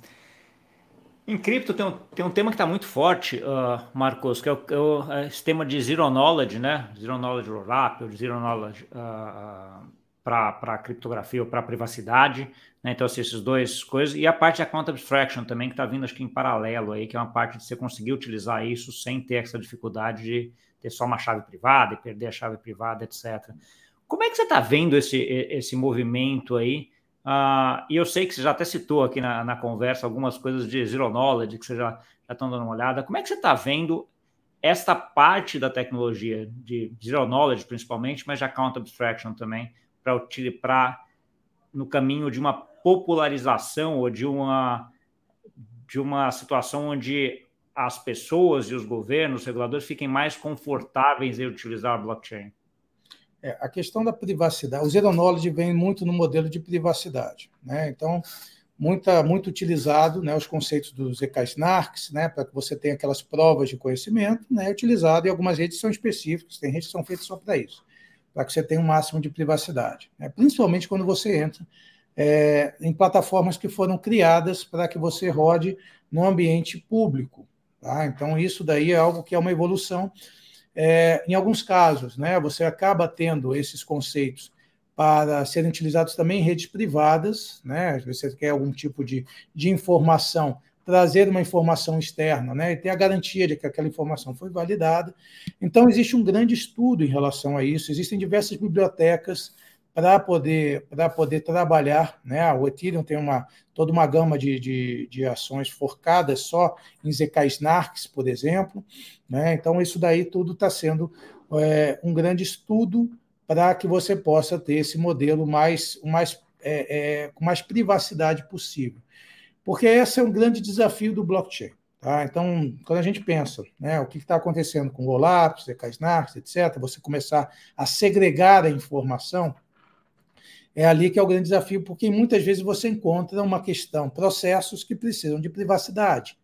Em cripto tem um, tem um tema que está muito forte, uh, Marcos, que é o, é o, é esse tema de Zero Knowledge, né? Zero Knowledge ou Zero Knowledge uh, para criptografia ou para privacidade. Né? Então, assim, esses dois coisas. E a parte de account abstraction também, que está vindo, acho que em paralelo aí, que é uma parte de você conseguir utilizar isso sem ter essa dificuldade de ter só uma chave privada e perder a chave privada, etc. Como é que você está vendo esse, esse movimento aí? Uh, e eu sei que você já até citou aqui na, na conversa algumas coisas de Zero Knowledge, que você já estão dando uma olhada. Como é que você está vendo esta parte da tecnologia, de Zero Knowledge principalmente, mas de Account Abstraction também, para no caminho de uma popularização ou de uma, de uma situação onde as pessoas e os governos, os reguladores, fiquem mais confortáveis em utilizar a blockchain? É, a questão da privacidade, o Zero Knowledge vem muito no modelo de privacidade. Né? Então, muita, muito utilizado né, os conceitos dos EK-SNARKs, né, para que você tenha aquelas provas de conhecimento, né, utilizado em algumas redes são específicas, tem redes que são feitas só para isso, para que você tenha um máximo de privacidade. Né? Principalmente quando você entra é, em plataformas que foram criadas para que você rode no ambiente público. Tá? Então, isso daí é algo que é uma evolução é, em alguns casos, né, você acaba tendo esses conceitos para serem utilizados também em redes privadas, né, você quer algum tipo de, de informação, trazer uma informação externa, né, e ter a garantia de que aquela informação foi validada. Então, existe um grande estudo em relação a isso, existem diversas bibliotecas para poder, poder trabalhar. Né? O Ethereum tem uma, toda uma gama de, de, de ações forcadas só em ZK Snarks, por exemplo. Né? Então, isso daí tudo está sendo é, um grande estudo para que você possa ter esse modelo mais, mais, é, é, com mais privacidade possível. Porque esse é um grande desafio do blockchain. Tá? Então, quando a gente pensa né, o que está acontecendo com o ZK Snarks, etc., você começar a segregar a informação, é ali que é o grande desafio, porque muitas vezes você encontra uma questão, processos que precisam de privacidade.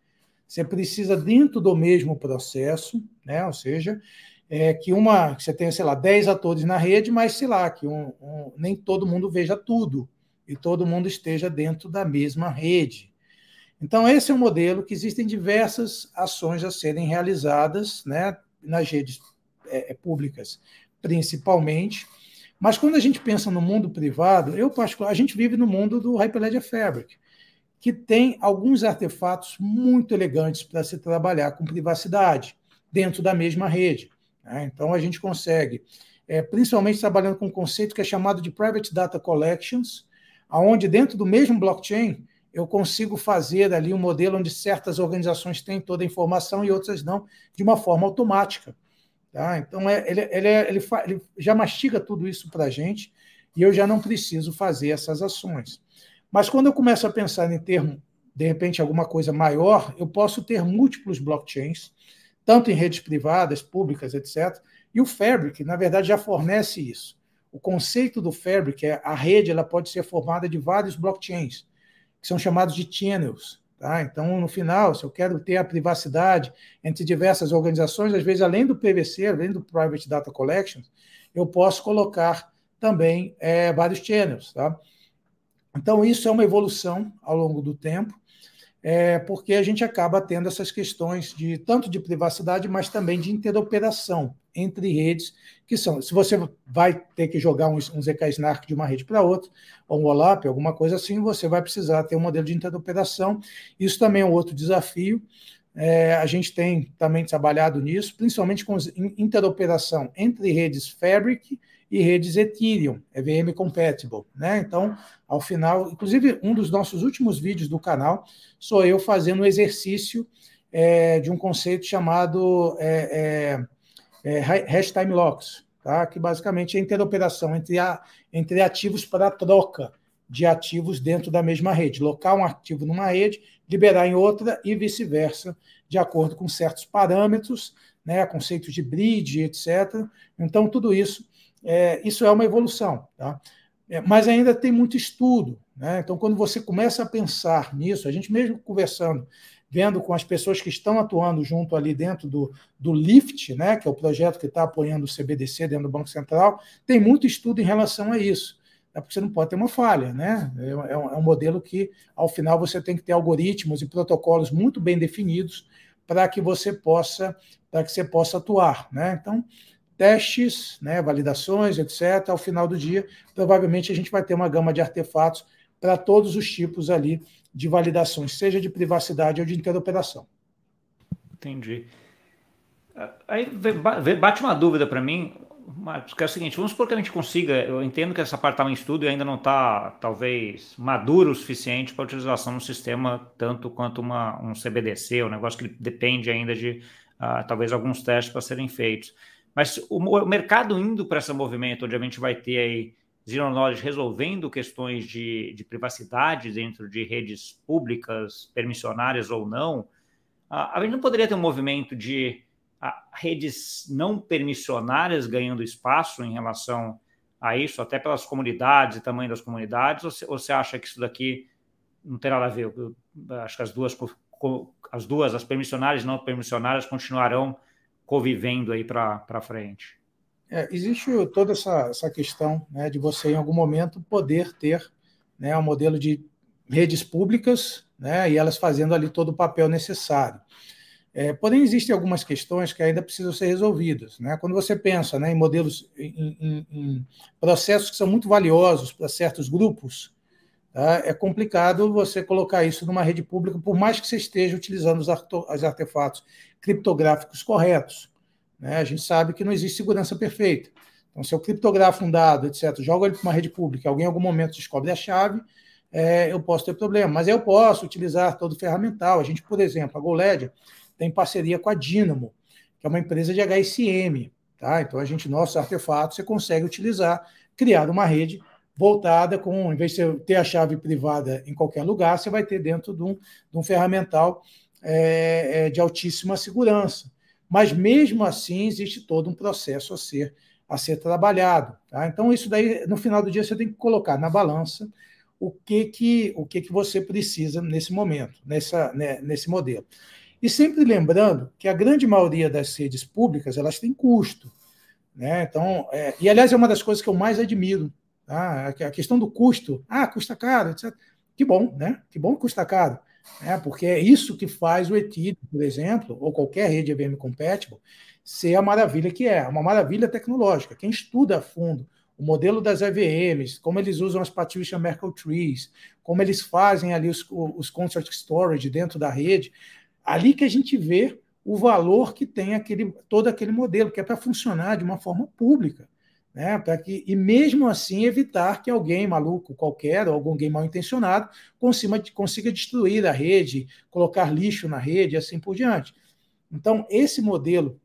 Você precisa, dentro do mesmo processo, né, ou seja, é, que uma que você tenha, sei lá, 10 atores na rede, mas sei lá, que um, um, nem todo mundo veja tudo e todo mundo esteja dentro da mesma rede. Então, esse é um modelo que existem diversas ações a serem realizadas né, nas redes é, públicas, principalmente, mas quando a gente pensa no mundo privado, eu particular, a gente vive no mundo do Hyperledger Fabric, que tem alguns artefatos muito elegantes para se trabalhar com privacidade dentro da mesma rede. Né? Então a gente consegue, é, principalmente trabalhando com um conceito que é chamado de Private Data Collections, aonde dentro do mesmo blockchain eu consigo fazer ali um modelo onde certas organizações têm toda a informação e outras não, de uma forma automática. Tá? Então, é, ele, ele, é, ele, ele já mastiga tudo isso para a gente e eu já não preciso fazer essas ações. Mas quando eu começo a pensar em ter, de repente, alguma coisa maior, eu posso ter múltiplos blockchains, tanto em redes privadas, públicas, etc. E o Fabric, na verdade, já fornece isso. O conceito do Fabric é a rede ela pode ser formada de vários blockchains, que são chamados de channels. Tá? Então, no final, se eu quero ter a privacidade entre diversas organizações, às vezes, além do PVC, além do Private Data Collection, eu posso colocar também é, vários channels. Tá? Então, isso é uma evolução ao longo do tempo, é, porque a gente acaba tendo essas questões de tanto de privacidade, mas também de interoperação entre redes, que são, se você vai ter que jogar um, um ZK Snark de uma rede para outra, ou um OLAP, alguma coisa assim, você vai precisar ter um modelo de interoperação. Isso também é um outro desafio. É, a gente tem também trabalhado nisso, principalmente com interoperação entre redes Fabric e redes Ethereum, EVM compatible, né? Então, ao final, inclusive um dos nossos últimos vídeos do canal sou eu fazendo um exercício é, de um conceito chamado é, é é, hash time locks, tá? que basicamente é a interoperação entre, a, entre ativos para troca de ativos dentro da mesma rede. Locar um ativo numa rede, liberar em outra e vice-versa, de acordo com certos parâmetros, né, conceitos de bridge, etc. Então, tudo isso, é, isso é uma evolução. Tá? É, mas ainda tem muito estudo. Né? Então, quando você começa a pensar nisso, a gente mesmo conversando, vendo com as pessoas que estão atuando junto ali dentro do, do LIFT, né, que é o projeto que está apoiando o CBDC dentro do Banco Central, tem muito estudo em relação a isso. É porque você não pode ter uma falha, né? É, é um, é um modelo que, ao final, você tem que ter algoritmos e protocolos muito bem definidos para que você possa para que você possa atuar, né? Então, testes, né, validações, etc. Ao final do dia, provavelmente a gente vai ter uma gama de artefatos para todos os tipos ali de validações, seja de privacidade ou de interoperação. Entendi. Aí bate uma dúvida para mim, Marcos, que é o seguinte: vamos supor que a gente consiga. Eu entendo que essa parte está em estudo e ainda não está, talvez, maduro o suficiente para utilização no sistema, tanto quanto uma, um CBDC, um negócio que depende ainda de uh, talvez alguns testes para serem feitos. Mas o, o mercado indo para esse movimento, onde a gente vai ter aí Zero Knowledge resolvendo questões de, de privacidade dentro de redes públicas, permissionárias ou não, a, a gente não poderia ter um movimento de a, redes não permissionárias ganhando espaço em relação a isso, até pelas comunidades e tamanho das comunidades, ou, você acha que isso daqui não tem nada a ver? Eu acho que as duas, as duas, as permissionárias e não permissionárias, continuarão convivendo aí para frente? É, existe toda essa, essa questão né, de você, em algum momento, poder ter né, um modelo de redes públicas né, e elas fazendo ali todo o papel necessário. É, porém, existem algumas questões que ainda precisam ser resolvidas. Né? Quando você pensa né, em modelos, em, em, em, processos que são muito valiosos para certos grupos? É complicado você colocar isso numa rede pública, por mais que você esteja utilizando os, os artefatos criptográficos corretos. Né? A gente sabe que não existe segurança perfeita. Então, se eu criptografo um dado, etc., jogo ele para uma rede pública, alguém em algum momento descobre a chave, é, eu posso ter problema. Mas eu posso utilizar todo o ferramental. A gente, por exemplo, a GoLed tem parceria com a Dynamo, que é uma empresa de HSM. Tá? Então, a gente, nossos artefatos, você consegue utilizar, criar uma rede voltada com, em vez de ter a chave privada em qualquer lugar, você vai ter dentro de um, de um ferramental é, é, de altíssima segurança. Mas mesmo assim existe todo um processo a ser a ser trabalhado. Tá? Então isso daí no final do dia você tem que colocar na balança o que que o que que você precisa nesse momento, nessa né, nesse modelo. E sempre lembrando que a grande maioria das redes públicas elas têm custo, né? Então é, e aliás é uma das coisas que eu mais admiro, tá? a questão do custo. Ah, custa caro, etc. Que bom, né? Que bom que custa caro né? porque é isso que faz o Ethereum, por exemplo, ou qualquer rede EVM compatible, ser a maravilha que é, uma maravilha tecnológica. Quem estuda a fundo o modelo das EVMs, como eles usam as Partition Merkle Trees, como eles fazem ali os, os Concert Storage dentro da rede, ali que a gente vê o valor que tem aquele, todo aquele modelo, que é para funcionar de uma forma pública né, para que e mesmo assim evitar que alguém maluco qualquer ou alguém mal intencionado consiga, consiga destruir a rede, colocar lixo na rede e assim por diante. Então, esse modelo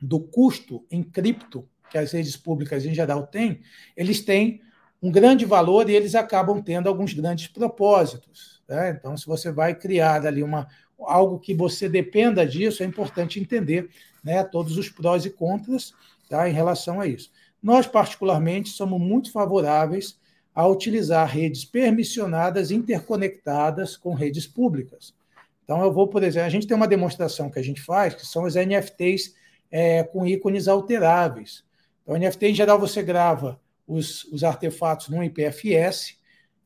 do custo em cripto que as redes públicas em geral têm, eles têm um grande valor e eles acabam tendo alguns grandes propósitos. Né? Então, se você vai criar ali uma, algo que você dependa disso, é importante entender né, todos os prós e contras tá, em relação a isso. Nós, particularmente, somos muito favoráveis a utilizar redes permissionadas interconectadas com redes públicas. Então, eu vou, por exemplo, a gente tem uma demonstração que a gente faz, que são os NFTs é, com ícones alteráveis. Então, NFT, em geral, você grava os, os artefatos num IPFS,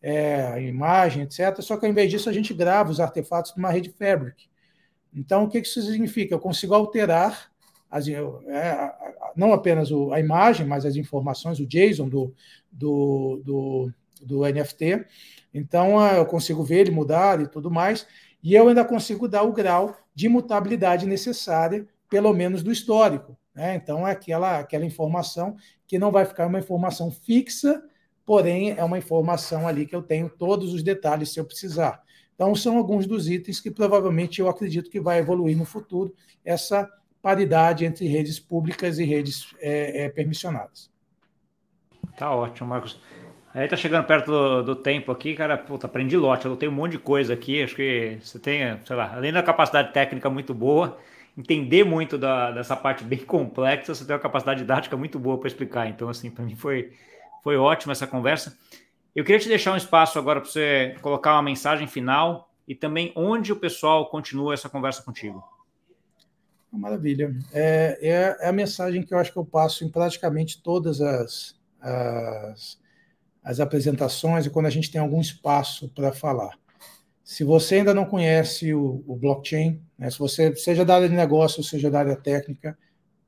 é, a imagem, etc. Só que, ao invés disso, a gente grava os artefatos numa rede Fabric. Então, o que isso significa? Eu consigo alterar as, é, não apenas o, a imagem, mas as informações, o JSON do, do, do, do NFT. Então, eu consigo ver ele mudar e tudo mais, e eu ainda consigo dar o grau de mutabilidade necessária, pelo menos do histórico. Né? Então, é aquela, aquela informação que não vai ficar uma informação fixa, porém, é uma informação ali que eu tenho todos os detalhes se eu precisar. Então, são alguns dos itens que provavelmente eu acredito que vai evoluir no futuro, essa paridade entre redes públicas e redes é, é, permissionadas. Tá ótimo, Marcos. Aí tá chegando perto do, do, tempo aqui, cara, puta, aprendi lote, eu tenho um monte de coisa aqui, acho que você tem, sei lá, além da capacidade técnica muito boa, entender muito da, dessa parte bem complexa, você tem uma capacidade didática muito boa para explicar, então assim, para mim foi Foi ótima essa conversa. Eu queria te deixar um espaço agora para você colocar uma mensagem final e também onde o pessoal continua essa conversa contigo. Maravilha. É, é, é, a mensagem que eu acho que eu passo em praticamente todas as, as, as apresentações e quando a gente tem algum espaço para falar. Se você ainda não conhece o, o blockchain, né, se você seja da área de negócio, seja da área técnica,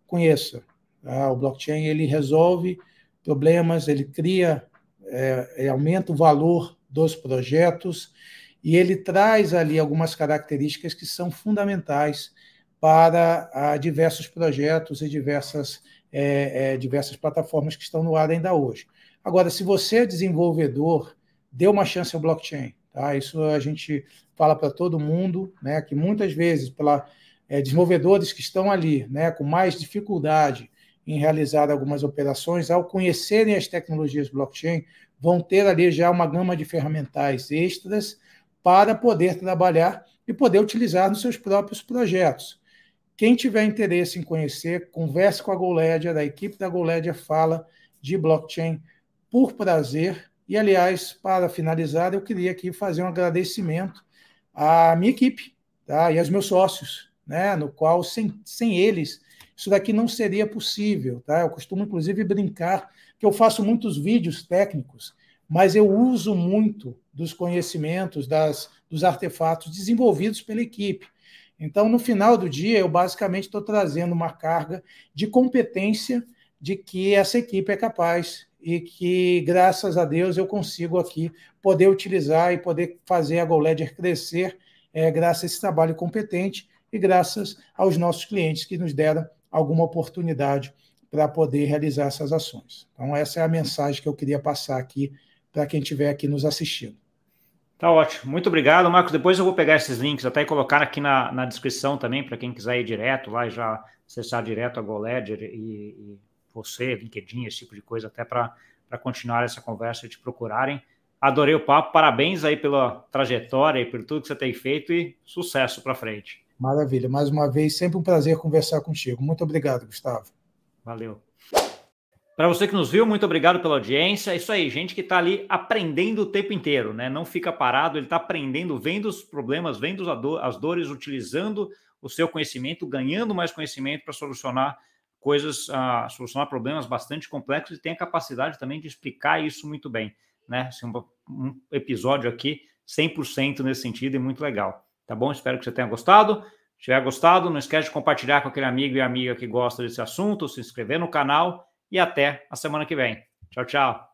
conheça. Tá? O blockchain ele resolve problemas, ele cria, é, ele aumenta o valor dos projetos e ele traz ali algumas características que são fundamentais para a, diversos projetos e diversas, é, é, diversas plataformas que estão no ar ainda hoje. Agora, se você é desenvolvedor, dê uma chance ao blockchain. Tá? Isso a gente fala para todo mundo, né, que muitas vezes, pela é, desenvolvedores que estão ali né, com mais dificuldade em realizar algumas operações, ao conhecerem as tecnologias blockchain, vão ter ali já uma gama de ferramentais extras para poder trabalhar e poder utilizar nos seus próprios projetos. Quem tiver interesse em conhecer, converse com a GoLedger, a equipe da GoLedger fala de blockchain por prazer. E, aliás, para finalizar, eu queria aqui fazer um agradecimento à minha equipe tá? e aos meus sócios, né? no qual, sem, sem eles, isso daqui não seria possível. Tá? Eu costumo, inclusive, brincar que eu faço muitos vídeos técnicos, mas eu uso muito dos conhecimentos, das, dos artefatos desenvolvidos pela equipe. Então, no final do dia, eu basicamente estou trazendo uma carga de competência de que essa equipe é capaz e que, graças a Deus, eu consigo aqui poder utilizar e poder fazer a GoLedger crescer é, graças a esse trabalho competente e graças aos nossos clientes que nos deram alguma oportunidade para poder realizar essas ações. Então, essa é a mensagem que eu queria passar aqui para quem estiver aqui nos assistindo. Tá ótimo. Muito obrigado, Marcos. Depois eu vou pegar esses links até e colocar aqui na, na descrição também, para quem quiser ir direto lá e já acessar direto a GoLedger e, e você, LinkedIn, esse tipo de coisa, até para continuar essa conversa e te procurarem. Adorei o papo, parabéns aí pela trajetória e por tudo que você tem feito e sucesso para frente. Maravilha. Mais uma vez, sempre um prazer conversar contigo. Muito obrigado, Gustavo. Valeu. Para você que nos viu, muito obrigado pela audiência. É isso aí, gente que está ali aprendendo o tempo inteiro, né? Não fica parado, ele está aprendendo, vendo os problemas, vendo as dores, utilizando o seu conhecimento, ganhando mais conhecimento para solucionar coisas, uh, solucionar problemas bastante complexos e tem a capacidade também de explicar isso muito bem, né? Assim, um, um episódio aqui 100% nesse sentido e muito legal. Tá bom? Espero que você tenha gostado. Se tiver gostado, não esquece de compartilhar com aquele amigo e amiga que gosta desse assunto, se inscrever no canal e até a semana que vem. Tchau, tchau.